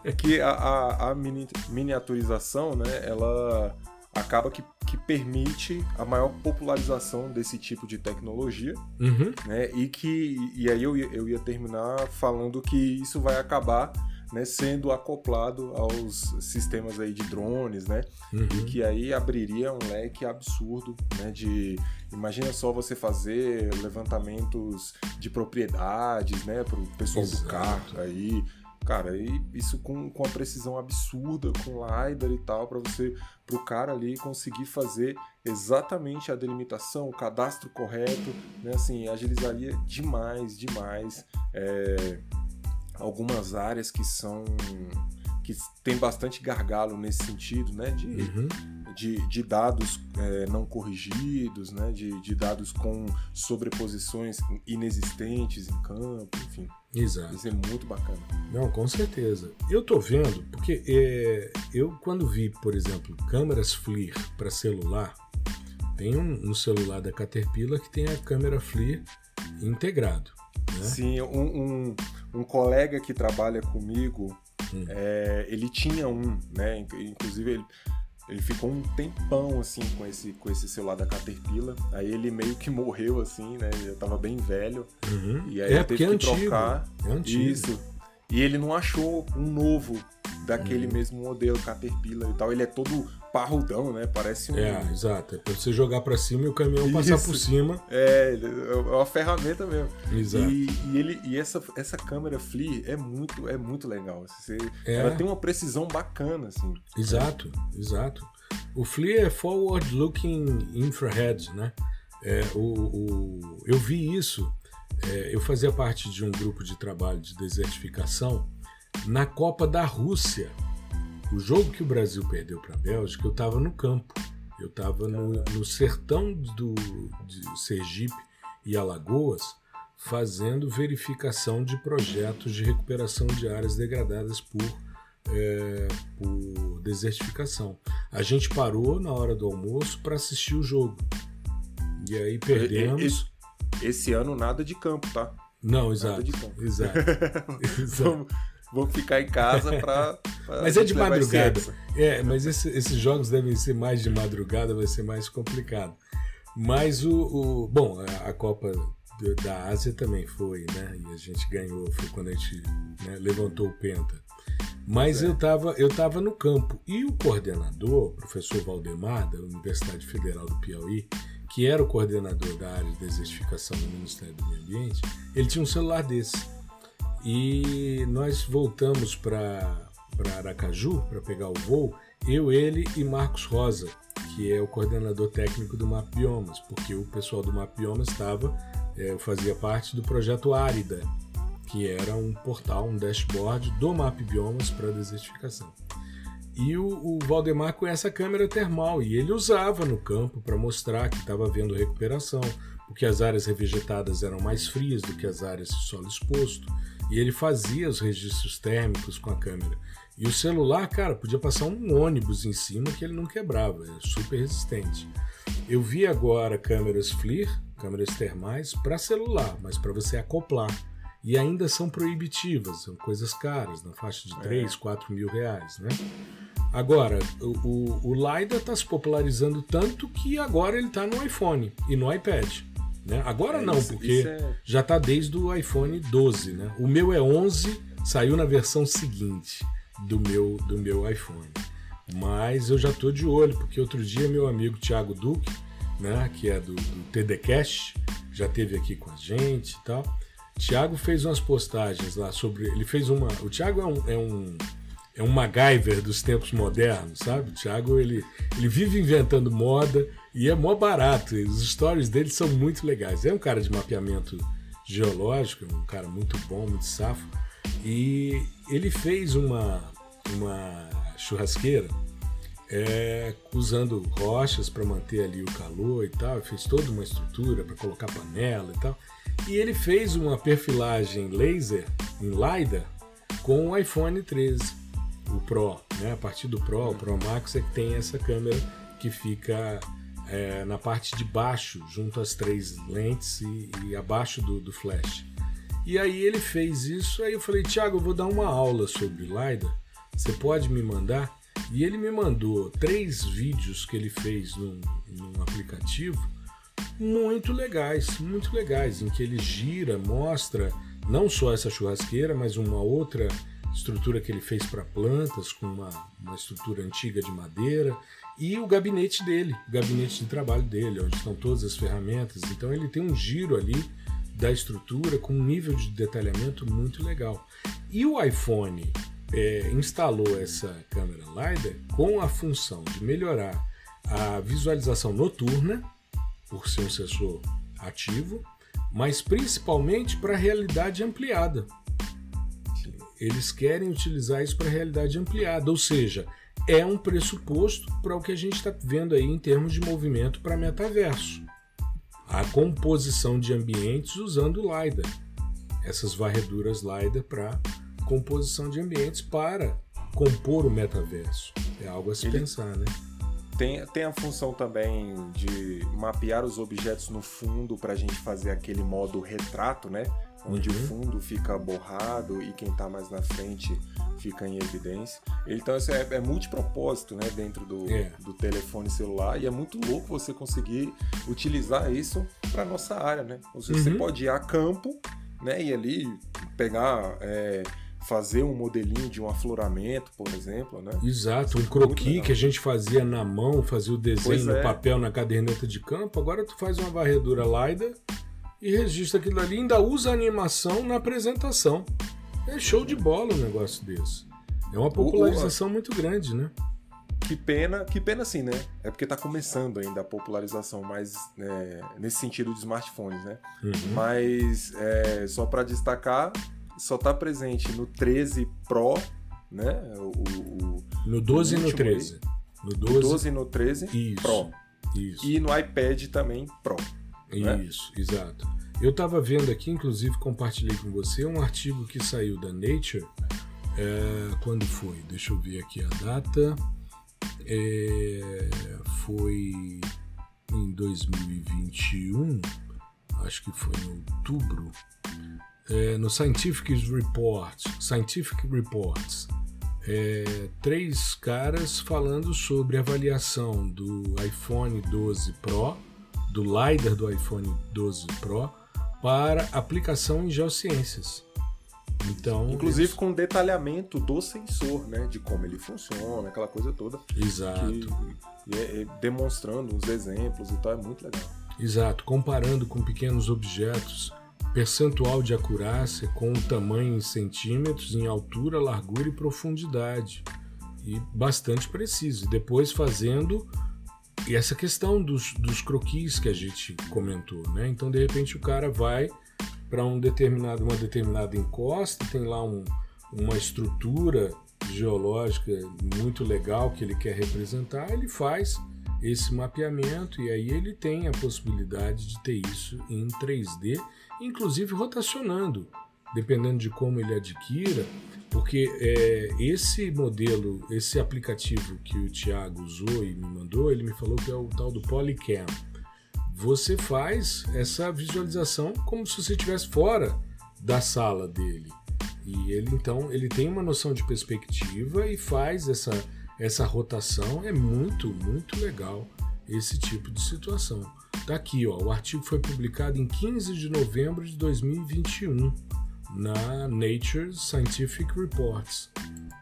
é, que a, a, a mini, miniaturização, né, ela acaba que, que permite a maior popularização desse tipo de tecnologia, uhum. né, e que e aí eu ia, eu ia terminar falando que isso vai acabar né, sendo acoplado aos sistemas aí de drones, né? Uhum. E que aí abriria um leque absurdo, né? De imagina só você fazer levantamentos de propriedades, né, para o pessoal Exato. do carro aí. Cara, e isso com, com a precisão absurda, com LiDAR e tal, para você, para o cara ali conseguir fazer exatamente a delimitação, o cadastro correto, né? Assim, agilizaria demais, demais. É, algumas áreas que são que tem bastante gargalo nesse sentido, né? De, uhum. de, de, dados é, não corrigidos, né? De, de, dados com sobreposições inexistentes em campo, enfim. Exato. Isso é muito bacana. Não, com certeza. Eu tô vendo, porque é, eu quando vi, por exemplo, câmeras FLIR para celular, tem um, um celular da Caterpillar que tem a câmera FLIR integrado. Né? Sim, um, um, um, colega que trabalha comigo, hum. é, ele tinha um, né? Inclusive ele, ele ficou um tempão assim com esse, com esse celular da Caterpillar. Aí ele meio que morreu assim, né? Ele já tava bem velho. Uhum. E aí é, teve que é trocar. É antigo. Isso. E ele não achou um novo daquele uhum. mesmo modelo Caterpillar e tal. Ele é todo parrudão, né? Parece um. É, exato. É pra você jogar para cima e o caminhão Isso. passar por cima. É, é uma ferramenta mesmo. Exato. E, e, ele, e essa, essa câmera FLIR é muito, é muito legal. Você, é. Ela tem uma precisão bacana, assim. Exato, exato. O FLIR é Forward Looking Infrared, né? É, o, o, eu vi isso. É, eu fazia parte de um grupo de trabalho de desertificação na Copa da Rússia. O jogo que o Brasil perdeu para a Bélgica, eu estava no campo. Eu estava no, no, sertão do, de Sergipe e Alagoas fazendo verificação de projetos de recuperação de áreas degradadas por é, por desertificação. A gente parou na hora do almoço para assistir o jogo. E aí perdemos. Esse, ano nada de campo, tá? Não, exato. Exato. exato. vamos, vamos, ficar em casa para. Mas é de madrugada. É, mas esse, esses jogos devem ser mais de madrugada, vai ser mais complicado. Mas o. o bom, a, a Copa da Ásia também foi, né? E a gente ganhou, foi quando a gente né, levantou o Penta. Mas é. eu estava eu tava no campo. E o coordenador, o professor Valdemar, da Universidade Federal do Piauí, que era o coordenador da área de desertificação do Ministério do Meio Ambiente, ele tinha um celular desse. E nós voltamos para Aracaju para pegar o voo, eu, ele e Marcos Rosa, que é o coordenador técnico do Map Biomas, porque o pessoal do Map Biomas estava, é, eu fazia parte do projeto Árida, que era um portal, um dashboard do Map Biomas para desertificação. E o, o, Valdemar com essa câmera termal, e ele usava no campo para mostrar que estava havendo recuperação, porque as áreas revegetadas eram mais frias do que as áreas de solo exposto, e ele fazia os registros térmicos com a câmera. E o celular, cara, podia passar um ônibus em cima que ele não quebrava, é super resistente. Eu vi agora câmeras FLIR, câmeras termais, para celular, mas para você acoplar e ainda são proibitivas, são coisas caras, na faixa de 3, é. 4 mil reais, né? Agora, o, o, o LiDAR está se popularizando tanto que agora ele está no iPhone e no iPad. Né? Agora é, não, isso, porque isso é... já está desde o iPhone 12. Né? O meu é 11, saiu na versão seguinte do meu, do meu iPhone. Mas eu já estou de olho, porque outro dia meu amigo Thiago Duque, né, que é do, do TDCast, já teve aqui com a gente e tal. Tiago fez umas postagens lá sobre. Ele fez uma. O Tiago é um, é um, é um MacGyver dos tempos modernos, sabe? O Tiago ele, ele vive inventando moda e é mó barato. Os stories dele são muito legais. É um cara de mapeamento geológico, um cara muito bom, muito safo. E ele fez uma, uma churrasqueira é, usando rochas para manter ali o calor e tal. Fez toda uma estrutura para colocar panela e tal. E ele fez uma perfilagem laser em LiDAR com o iPhone 13, o Pro. Né? A partir do Pro, o Pro Max é que tem essa câmera que fica é, na parte de baixo, junto às três lentes e, e abaixo do, do, flash. E aí ele fez isso, aí eu falei, Thiago, eu vou dar uma aula sobre LiDAR, você pode me mandar? E ele me mandou três vídeos que ele fez num, num aplicativo muito legais, muito legais, em que ele gira, mostra não só essa churrasqueira, mas uma outra estrutura que ele fez para plantas, com uma, uma estrutura antiga de madeira, e o gabinete dele, o gabinete de trabalho dele, onde estão todas as ferramentas. Então ele tem um giro ali da estrutura com um nível de detalhamento muito legal. E o iPhone é, instalou essa câmera LiDAR com a função de melhorar a visualização noturna, por ser um sensor ativo, mas principalmente para realidade ampliada. Eles querem utilizar isso para realidade ampliada, ou seja, é um pressuposto para o que a gente está vendo aí em termos de movimento para metaverso. A composição de ambientes usando LiDAR, essas varreduras LiDAR para composição de ambientes para compor o metaverso. É algo a se Ele... pensar, né? Tem, tem a função também de mapear os objetos no fundo para a gente fazer aquele modo retrato, né? Onde uhum. o fundo fica borrado e quem está mais na frente fica em evidência. Então isso é, é multipropósito né? dentro do, é. do telefone celular e é muito louco você conseguir utilizar isso para nossa área, né? Você, uhum. você pode ir a campo né? e ali pegar. É, fazer um modelinho de um afloramento, por exemplo, né? Exato, um croquis que a gente fazia na mão, fazia o desenho no é. papel na caderneta de campo, agora tu faz uma varredura LiDAR e registra aquilo ali, ainda usa animação na apresentação. É show de bola um negócio desse. É uma popularização muito grande, né? Que pena, que pena sim, né? É porque tá começando ainda a popularização, mais é, nesse sentido de smartphones, né? Uhum. Mas é, só para destacar, só está presente no 13 Pro, né? O, o no 12 e no 13. No 12, no 12 e no 13 Isso. Pro. Isso. E no iPad também Pro. Né? Isso, né? exato. Eu estava vendo aqui, inclusive compartilhei com você, um artigo que saiu da Nature É, quando foi? Deixa eu ver aqui a data. É, foi em 2021, acho que foi em outubro, é, no Scientific Reports, Scientific Reports, é, três caras falando sobre avaliação do iPhone 12 Pro, do LiDAR do iPhone 12 Pro, para aplicação em geociências. Então, Inclusive eles... com detalhamento do sensor, né? De como ele funciona, aquela coisa toda. Exato. Que, é, é, demonstrando os exemplos e tal, é muito legal. Exato, comparando com pequenos objetos, percentual de acurácia com o tamanho em centímetros, em altura, largura e profundidade. E bastante preciso. E depois fazendo e essa questão dos, dos croquis que a gente comentou, né? Então, de repente, o cara vai para um determinado, uma determinada encosta, tem lá um, uma estrutura geológica muito legal que ele quer representar, ele faz esse mapeamento e aí ele tem a possibilidade de ter isso em 3D, inclusive rotacionando, dependendo de como ele adquira, porque é, esse modelo, esse aplicativo que o Thiago usou e me mandou, ele me falou que é o tal do Polycam você faz essa visualização como se você estivesse fora da sala dele. E ele então ele tem uma noção de perspectiva e faz essa, essa rotação. É muito, muito legal esse tipo de situação. Tá aqui, ó, o artigo foi publicado em 15 de novembro de 2021 na Nature Scientific Reports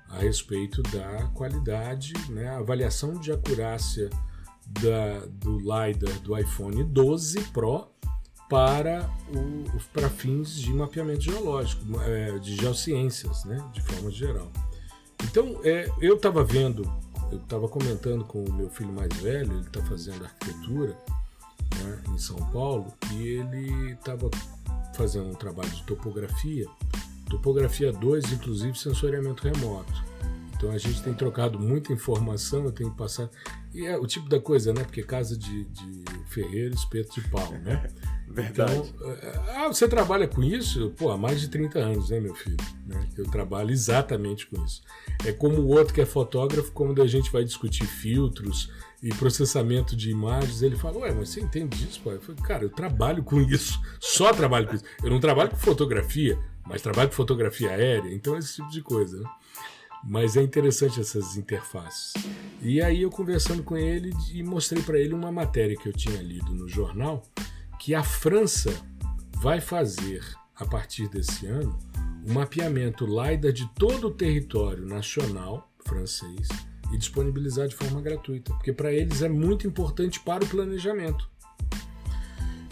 a respeito da qualidade, né, avaliação de acurácia da, do LiDAR do iPhone 12 Pro para, o, para fins de mapeamento geológico, é, de geociências, né, de forma geral. Então, é, eu estava vendo, eu estava comentando com o meu filho mais velho, ele está fazendo arquitetura né, em São Paulo, e ele estava fazendo um trabalho de topografia, topografia 2, inclusive sensoriamento remoto. Então a gente tem trocado muita informação, eu tenho passar. E é o tipo da coisa, né? Porque casa de, de ferreiro, espeto de pau, né? Verdade. Então, é, ah, você trabalha com isso? Pô, há mais de 30 anos, né, meu filho? Né? Eu trabalho exatamente com isso. É como o outro que é fotógrafo, quando a gente vai discutir filtros e processamento de imagens, ele fala, ué, mas você entende disso? Eu falei, cara, eu trabalho com isso, só trabalho com isso. Eu não trabalho com fotografia, mas trabalho com fotografia aérea, então esse tipo de coisa, né? Mas é interessante essas interfaces. E aí eu conversando com ele e mostrei para ele uma matéria que eu tinha lido no jornal que a França vai fazer a partir desse ano um mapeamento LiDAR de todo o território nacional francês e disponibilizar de forma gratuita, porque para eles é muito importante para o planejamento.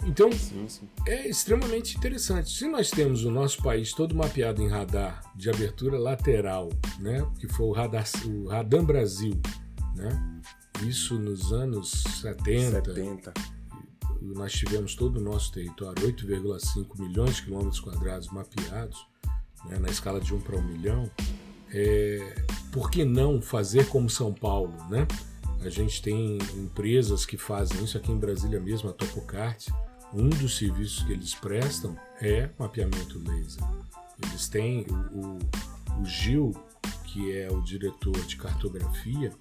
Então, sim, sim. é extremamente interessante. Se nós temos o nosso país todo mapeado em radar de abertura lateral, né, que foi o, radar, o Radam Brasil, né, isso nos anos 70, 70. nós tivemos todo o nosso território, 8,5 milhões de quilômetros quadrados mapeados, né, na escala de 1 para 1 milhão, é, por que não fazer como São Paulo, né? A gente tem empresas que fazem isso aqui em Brasília mesmo, a Topocart, um dos serviços que eles prestam é mapeamento laser. Eles têm o, o, o Gil, que é o diretor de cartografia,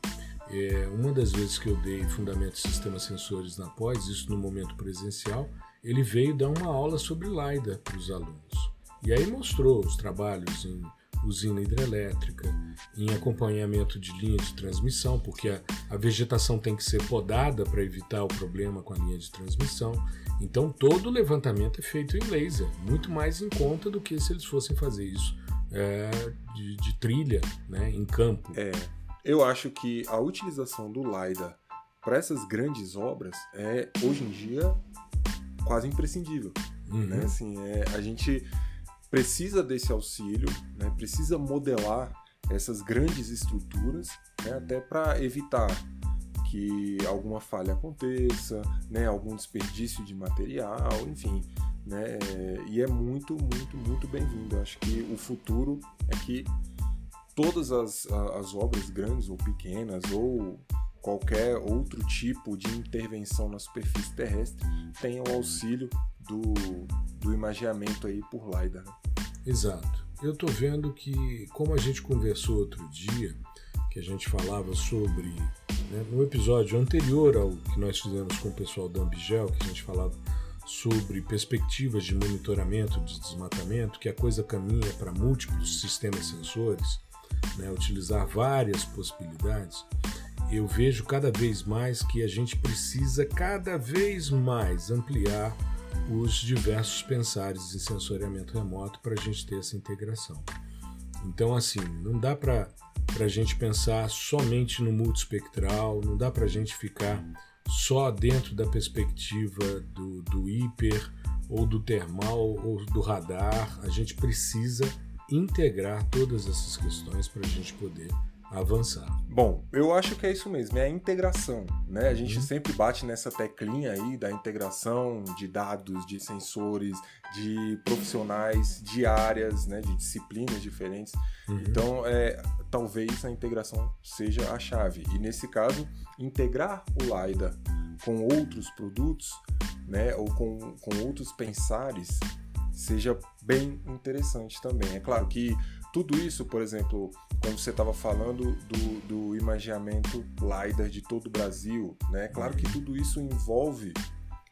é, uma das vezes que eu dei Fundamento de Sistemas Sensores na pós, isso no momento presencial, ele veio dar uma aula sobre LiDAR para os alunos. E aí mostrou os trabalhos em usina hidrelétrica, em acompanhamento de linha de transmissão, porque a, a vegetação tem que ser podada para evitar o problema com a linha de transmissão. Então todo o levantamento é feito em laser, muito mais em conta do que se eles fossem fazer isso é, de, de, trilha né, em campo. É, eu acho que a utilização do LiDAR para essas grandes obras é hoje em dia quase imprescindível. Uhum. Né? Assim, é, a gente precisa desse auxílio, né? precisa modelar essas grandes estruturas, né? até para evitar que alguma falha aconteça, né? algum desperdício de material, enfim. Né? E é muito, muito, muito bem-vindo. Acho que o futuro é que todas as, as obras grandes ou pequenas ou qualquer outro tipo de intervenção na superfície terrestre tenham auxílio do, do imageamento aí por LiDAR. Né? Exato. eu estou vendo que, como a gente conversou outro dia, que a gente falava sobre, né, no episódio anterior ao que nós fizemos com o pessoal da Ambigel, que a gente falava sobre perspectivas de monitoramento de desmatamento, que a coisa caminha para múltiplos sistemas sensores, né, utilizar várias possibilidades, eu vejo cada vez mais que a gente precisa cada vez mais ampliar os diversos pensares em sensoriamento remoto para a gente ter essa integração. Então, assim, não dá para a gente pensar somente no multispectral, não dá para a gente ficar só dentro da perspectiva do, do hiper ou do termal ou do radar. A gente precisa integrar todas essas questões para a gente poder avançar. Bom, eu acho que é isso mesmo, é a integração, né? A gente uhum. sempre bate nessa teclinha aí da integração de dados, de sensores, de profissionais, de áreas, né? De disciplinas diferentes. Uhum. Então, é, talvez a integração seja a chave. E nesse caso, integrar o LiDAR com outros produtos, né? Ou com, com outros pensares, seja bem interessante também. É claro que tudo isso, por exemplo, quando você estava falando do, do imaginamento LiDAR de todo o Brasil, né? Claro que tudo isso envolve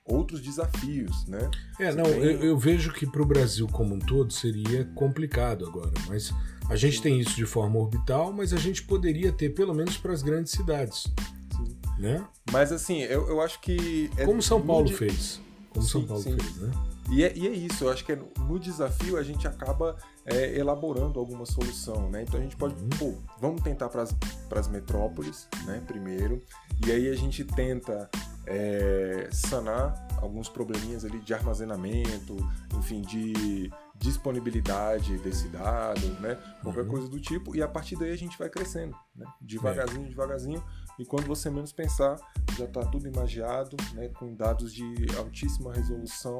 outros desafios, né? É, não, eu, eu, vejo que para o Brasil como um todo seria complicado agora, mas a gente Sim. tem isso de forma orbital, mas a gente poderia ter pelo menos para as grandes cidades, Sim. né? Mas assim, eu, eu acho que é como São Paulo de... fez, como Sim, São Paulo fez, né? E é, e é, isso, eu acho que é, no desafio a gente acaba é, elaborando alguma solução, né? Então a gente pode, uhum. pô, vamos tentar para as metrópoles, né, primeiro, e aí a gente tenta é, sanar alguns probleminhas ali de armazenamento, enfim, de disponibilidade desse dado, né? Qualquer uhum. coisa do tipo, e a partir daí a gente vai crescendo, né? Devagarzinho, é. devagarzinho, e quando você menos pensar, já está tudo imagiado, né, com dados de altíssima resolução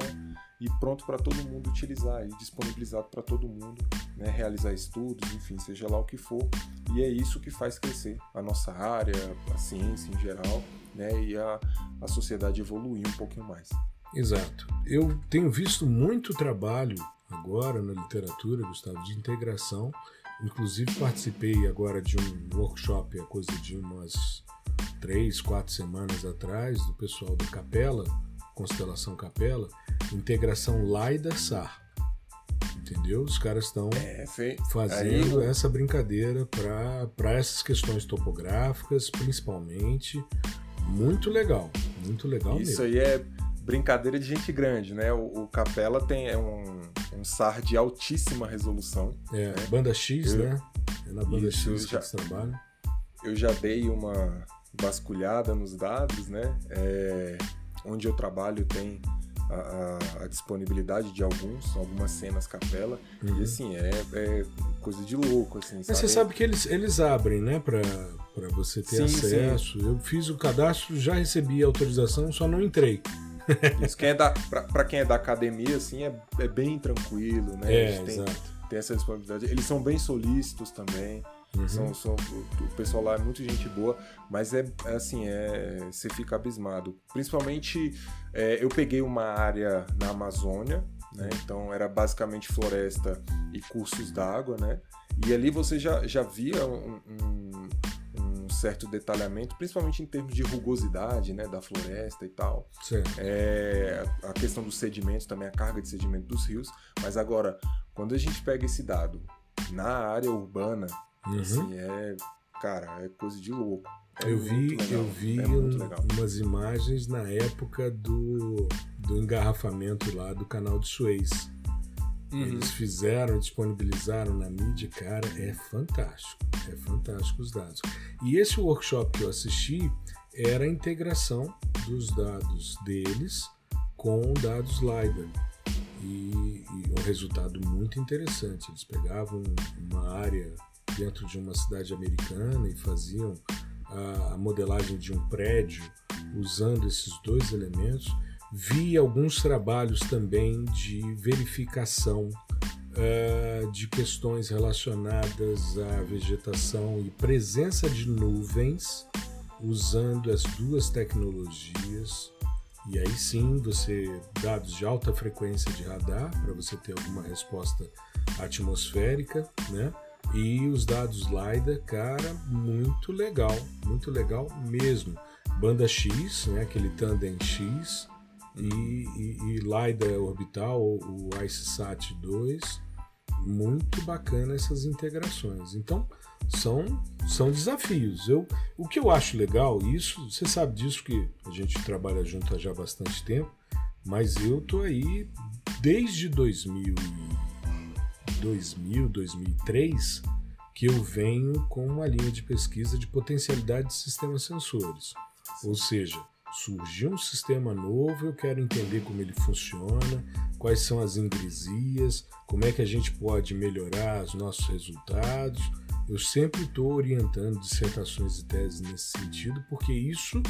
e pronto para todo mundo utilizar e disponibilizado para todo mundo né, realizar estudos, enfim, seja lá o que for. E é isso que faz crescer a nossa área, a ciência em geral, né, e a, a sociedade evoluir um pouquinho mais. Exato. Eu tenho visto muito trabalho agora na literatura, Gustavo, de integração. Inclusive participei agora de um workshop, a coisa de umas três, quatro semanas atrás, do pessoal da Capela, Constelação Capela, integração LiDAR-SAR. Entendeu? Os caras estão é, fazendo aí, essa brincadeira para essas questões topográficas, principalmente. Muito legal, muito legal Isso mesmo. aí é brincadeira de gente grande, né? O, o Capela tem é um, um SAR de altíssima resolução. É, né? banda X, eu, né? É na banda X que já, trabalham. Eu já dei uma vasculhada nos dados, né? É, onde eu trabalho tem a, a, a, disponibilidade de alguns, algumas cenas capela, uhum. e assim, é, é, coisa de louco, assim. Mas sabe? você sabe que eles, eles abrem, né, para você ter sim, acesso. Sim. Eu fiz o cadastro, já recebi a autorização, só não entrei. Isso, quem é da, pra, quem é da academia, assim, é, é bem tranquilo, né? É, tem, exato. tem essa disponibilidade. Eles são bem solícitos também. Uhum. São, são, o, pessoal lá é muito gente boa, mas é, é assim, é, você fica abismado. Principalmente, é, eu peguei uma área na Amazônia, né? Então era basicamente floresta e cursos d'água, né? E ali você já, já via um, um, um, certo detalhamento, principalmente em termos de rugosidade, né? Da floresta e tal. É, a questão dos sedimentos, também a carga de sedimento dos rios. Mas agora, quando a gente pega esse dado na área urbana, Uhum. Assim, é, cara, é coisa de louco. É eu vi, eu vi é um, umas imagens na época do, do engarrafamento lá do canal de Suez. Uhum. Eles fizeram, disponibilizaram na mídia, cara, é fantástico. É fantástico os dados. E esse workshop que eu assisti era a integração dos dados deles com dados LiDAR. E, e um resultado muito interessante. Eles pegavam uma área dentro de uma cidade americana e faziam a, a modelagem de um prédio usando esses dois elementos. Vi alguns trabalhos também de verificação uh, de questões relacionadas à vegetação e presença de nuvens, usando as duas tecnologias. E aí sim você dados de alta frequência de radar para você ter alguma resposta atmosférica, né? E os dados LiDAR, cara, muito legal, muito legal mesmo. Banda X, né, aquele tandem X, e, e, e LiDAR orbital, o IceSat 2, muito bacana essas integrações. Então, são, são desafios. Eu, o que eu acho legal, isso, você sabe disso que a gente trabalha junto há já bastante tempo, mas eu tô aí desde 2000 2000, 2003, que eu venho com uma linha de pesquisa de potencialidade de sistemas sensores. Ou seja, surgiu um sistema novo, eu quero entender como ele funciona, quais são as ingresias, como é que a gente pode melhorar os nossos resultados. Eu sempre estou orientando dissertações e teses nesse sentido, porque isso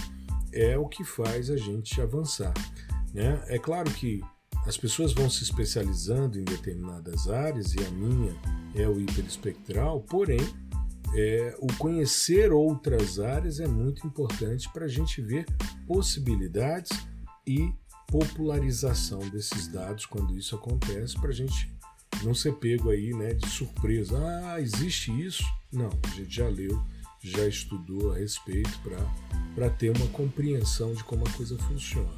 é o que faz a gente avançar. Né? É claro que as pessoas vão se especializando em determinadas áreas e a minha é o hiperespectral, porém, é, o conhecer outras áreas é muito importante para a gente ver possibilidades e popularização desses dados quando isso acontece, para a gente não ser pego aí né, de surpresa. Ah, existe isso? Não, a gente já leu, já estudou a respeito para ter uma compreensão de como a coisa funciona.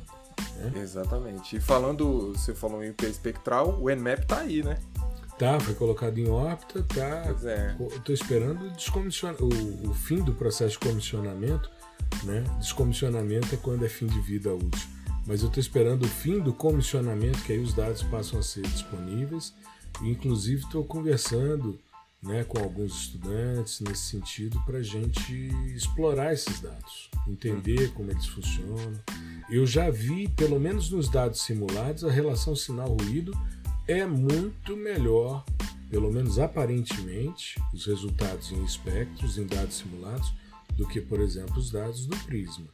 Né? Exatamente. E falando, você falou em hiperespectral, o Nmap tá aí, né? Tá, foi colocado em órbita, tá. Pois é. Estou esperando o, o fim do processo de comissionamento, né? Descomissionamento é quando é fim de vida útil. Mas eu estou esperando o fim do comissionamento, que aí os dados passam a ser disponíveis. Inclusive estou conversando né, com alguns estudantes nesse sentido para a gente explorar esses dados, entender como eles funcionam. Eu já vi, pelo menos nos dados simulados, a relação sinal-ruído é muito melhor, pelo menos aparentemente, os resultados em espectros, em dados simulados, do que, por exemplo, os dados do Prisma.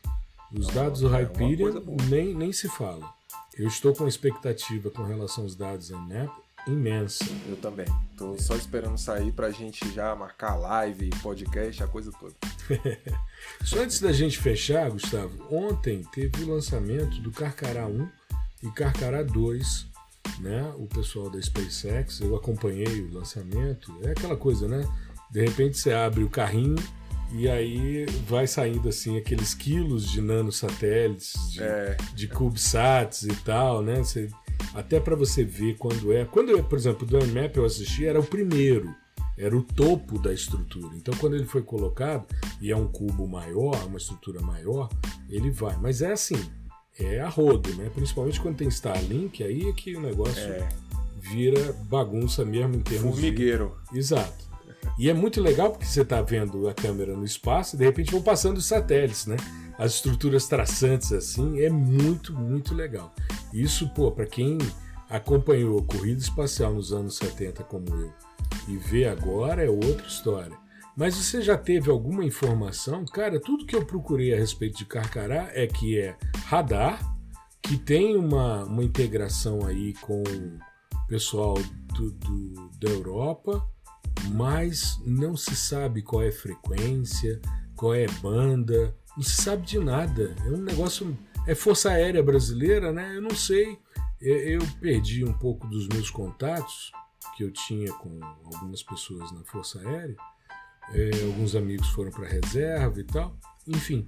Os dados do é Hyperion nem, nem se fala. Eu estou com expectativa com relação aos dados em NAP imensa. Eu também. Tô só esperando sair pra gente já marcar live, podcast, a coisa toda. só antes da gente fechar, Gustavo, ontem teve o lançamento do Carcará 1 e Carcará 2 né? O pessoal da SpaceX, eu acompanhei o lançamento. É aquela coisa, né? De repente você abre o carrinho e aí vai saindo assim aqueles quilos de nanosatélites, de, é. de CubeSats e tal, né? Você, até para você ver quando é. Quando, eu, por exemplo, do Nmap eu assisti, era o primeiro, era o topo da estrutura. Então, quando ele foi colocado, e é um cubo maior, uma estrutura maior, ele vai. Mas é assim, é a rodo, né? Principalmente quando tem Starlink, aí é que o negócio é. vira bagunça mesmo em termos Formigueiro. De... Exato. E é muito legal porque você está vendo a câmera no espaço e de repente vão passando os satélites, né? As estruturas traçantes assim, é muito, muito legal. Isso, pô, para quem acompanhou a corrida espacial nos anos 70 como eu e vê agora é outra história. Mas você já teve alguma informação? Cara, tudo que eu procurei a respeito de Carcará é que é radar, que tem uma, uma integração aí com o pessoal do, do, da Europa, mas não se sabe qual é a frequência, qual é a banda, não se sabe de nada. É um negócio. É Força Aérea Brasileira, né? Eu não sei. Eu perdi um pouco dos meus contatos que eu tinha com algumas pessoas na Força Aérea é, alguns amigos foram para reserva e tal, enfim.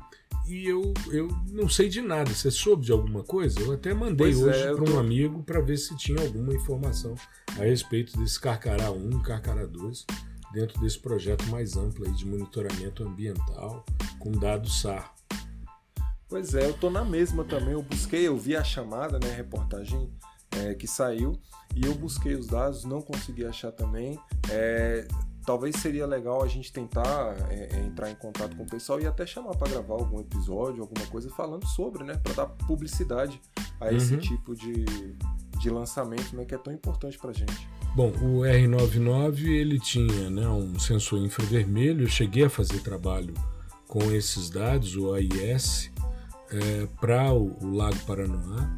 E eu, eu não sei de nada. Você soube de alguma coisa? Eu até mandei pois hoje é, para um tô... amigo para ver se tinha alguma informação a respeito desse Carcará 1 Carcará 2, dentro desse projeto mais amplo aí de monitoramento ambiental com dados SAR. Pois é, eu tô na mesma também. Eu busquei, eu vi a chamada, né, reportagem é, que saiu, e eu busquei os dados, não consegui achar também. É, talvez seria legal a gente tentar é, é, entrar em contato com o pessoal e até chamar para gravar algum episódio, alguma coisa falando sobre, né? Para dar publicidade a esse uhum. tipo de, de lançamento, né? Que é tão importante para gente. Bom, o R99 ele tinha né, um sensor infravermelho. Eu cheguei a fazer trabalho com esses dados, o AIS, é, para o, o Lago Paranoá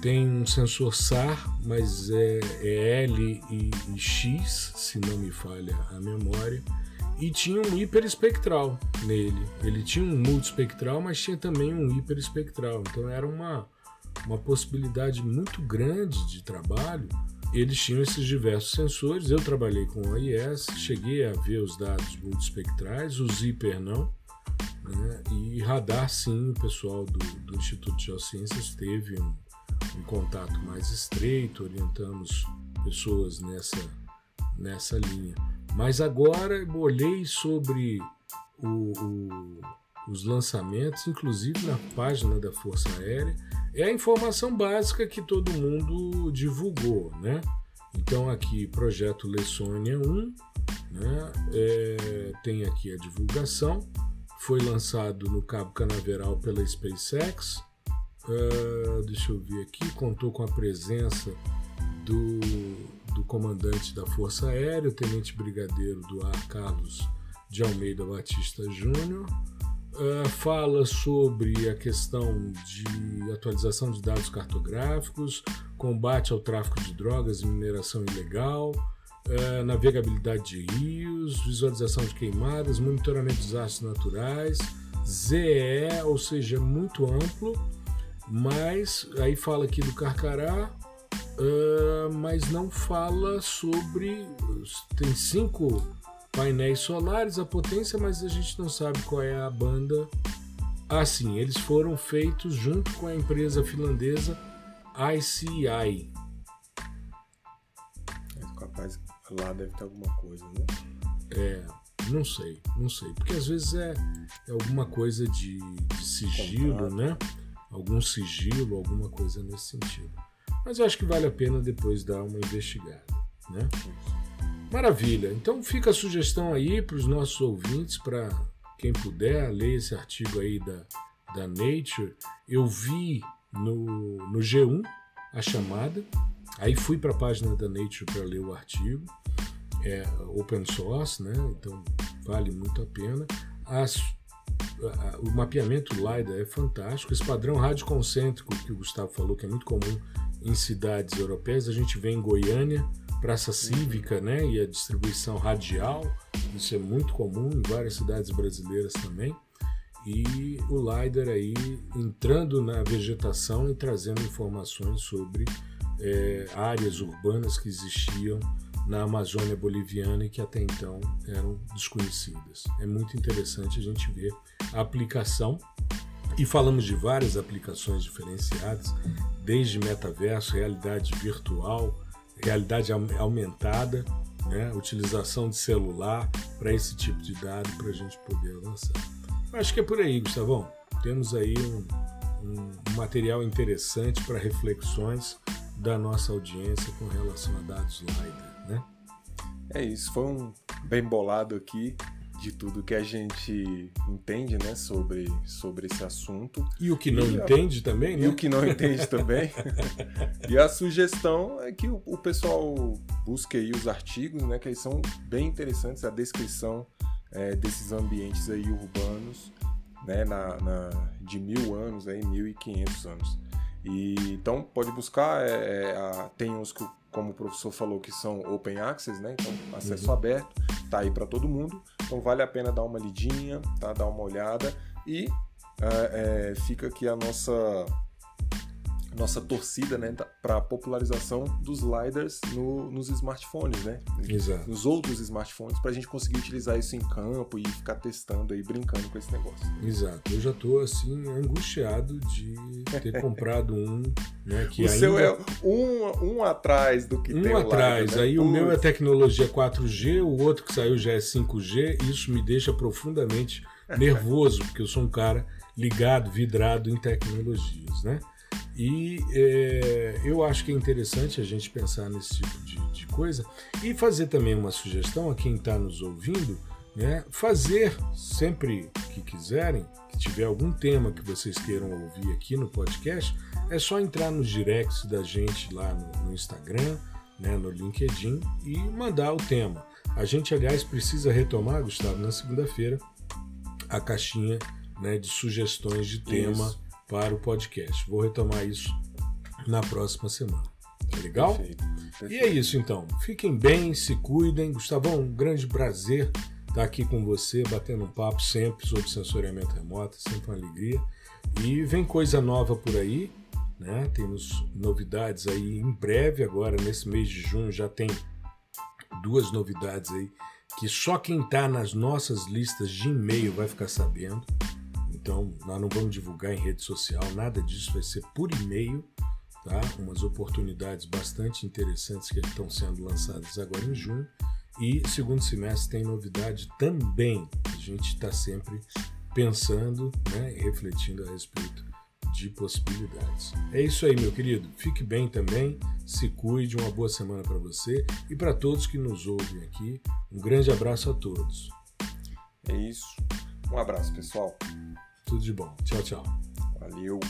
tem um sensor SAR, mas é, é L e, e, X, se não me falha a memória, e tinha um hiperespectral nele. Ele tinha um multiespectral, mas tinha também um hiperespectral. Então era uma, uma possibilidade muito grande de trabalho. Eles tinham esses diversos sensores. Eu trabalhei com o AIS, cheguei a ver os dados multispectrais, o Zipper não. Né? E radar, sim, o pessoal do, do Instituto de Geociências teve um, um contato mais estreito, orientamos pessoas nessa, nessa linha. Mas agora olhei sobre o, o, os lançamentos, inclusive na página da Força Aérea, é a informação básica que todo mundo divulgou, né? Então aqui projeto Lessônia 1, né? É, tem aqui a divulgação, foi lançado no Cabo Canaveral pela SpaceX. Uh, deixa eu ver aqui, contou com a presença do, do comandante da Força Aérea, o Tenente Brigadeiro do Ar Carlos de Almeida Batista Júnior. Uh, fala sobre a questão de atualização de dados cartográficos, combate ao tráfico de drogas e mineração ilegal, uh, navegabilidade de rios, visualização de queimadas, monitoramento de desastres naturais, ZE, ou seja, muito amplo, mas aí fala aqui do Carcará, uh, mas não fala sobre. Tem cinco painéis solares, a potência, mas a gente não sabe qual é a banda. Ah, sim, eles foram feitos junto com a empresa finlandesa ICI. Capaz lá deve ter alguma coisa, né? É, não sei, não sei. Porque às vezes é, é alguma coisa de, de sigilo, né? Algum sigilo, alguma coisa nesse sentido. Mas eu acho que vale a pena depois dar uma investigada, né? Maravilha. Então fica a sugestão aí para os nossos ouvintes, para quem puder, ler esse artigo aí da, da Nature. Eu vi no, no G1 a chamada, aí fui para a página da Nature para ler o artigo. É open source, né? Então vale muito a pena. As, o mapeamento LiDAR é fantástico. Esse padrão radioconcêntrico que o Gustavo falou, que é muito comum em cidades europeias, a gente vê em Goiânia, praça cívica, né, e a distribuição radial, isso é muito comum em várias cidades brasileiras também. E o LiDAR aí entrando na vegetação e trazendo informações sobre é, áreas urbanas que existiam na Amazônia boliviana e que até então eram desconhecidas. É muito interessante a gente ver a aplicação e falamos de várias aplicações diferenciadas, desde metaverso, realidade virtual, realidade aumentada, né? utilização de celular para esse tipo de dado para a gente poder avançar. Acho que é por aí, Gustavão. Temos aí um, um, material interessante para reflexões da nossa audiência com relação a dados LiDAR, né? É isso, foi um bem bolado aqui de tudo que a gente entende, né, sobre, sobre esse assunto. E o que não e entende a... também, né? E o que não entende também. e a sugestão é que o, o, pessoal busque aí os artigos, né, que eles são bem interessantes, a descrição é, desses ambientes aí urbanos, né, na, na, de mil anos, aí, mil e quinhentos anos. E, então pode buscar, é, é, a, tem uns que, como o professor falou, que são open access, né? Então acesso uhum. aberto, tá aí para todo mundo. Então vale a pena dar uma lidinha, tá? Dar uma olhada e é, é, fica aqui a nossa nossa torcida né, para a popularização dos lidars no, nos smartphones, né? Exato. Nos outros smartphones, para a gente conseguir utilizar isso em campo e ficar testando e brincando com esse negócio. Exato. Eu já estou assim angustiado de ter comprado um, né? Que o ainda... seu é um, um atrás do que um tem Um atrás. Né? Aí o meu é tecnologia 4G, o outro que saiu já é 5G. Isso me deixa profundamente nervoso, porque eu sou um cara ligado, vidrado em tecnologias, né? E é, eu acho que é interessante a gente pensar nesse tipo de, de coisa e fazer também uma sugestão a quem está nos ouvindo, né? Fazer sempre que quiserem, que tiver algum tema que vocês queiram ouvir aqui no podcast, é só entrar nos directs da gente lá no, no Instagram, né, no LinkedIn e mandar o tema. A gente, aliás, precisa retomar, Gustavo, na segunda-feira, a caixinha né, de sugestões de tema. Isso para o podcast. Vou retomar isso na próxima semana. Tá legal? Perfeito, perfeito. E é isso então. Fiquem bem, se cuidem. Gustavão, um grande prazer estar aqui com você, batendo um papo sempre sobre sensoriamento remoto, sempre uma alegria. E vem coisa nova por aí. né? Temos novidades aí em breve agora nesse mês de junho já tem duas novidades aí que só quem está nas nossas listas de e-mail vai ficar sabendo. Então, nós não vamos divulgar em rede social, nada disso vai ser por e-mail, tá? Umas oportunidades bastante interessantes que estão sendo lançadas agora em junho. E segundo semestre tem novidade também. A gente está sempre pensando né, e refletindo a respeito de possibilidades. É isso aí, meu querido. Fique bem também, se cuide, uma boa semana para você e para todos que nos ouvem aqui. Um grande abraço a todos. É isso. Um abraço, pessoal. Tudo de bom. Tchau, tchau. Valeu.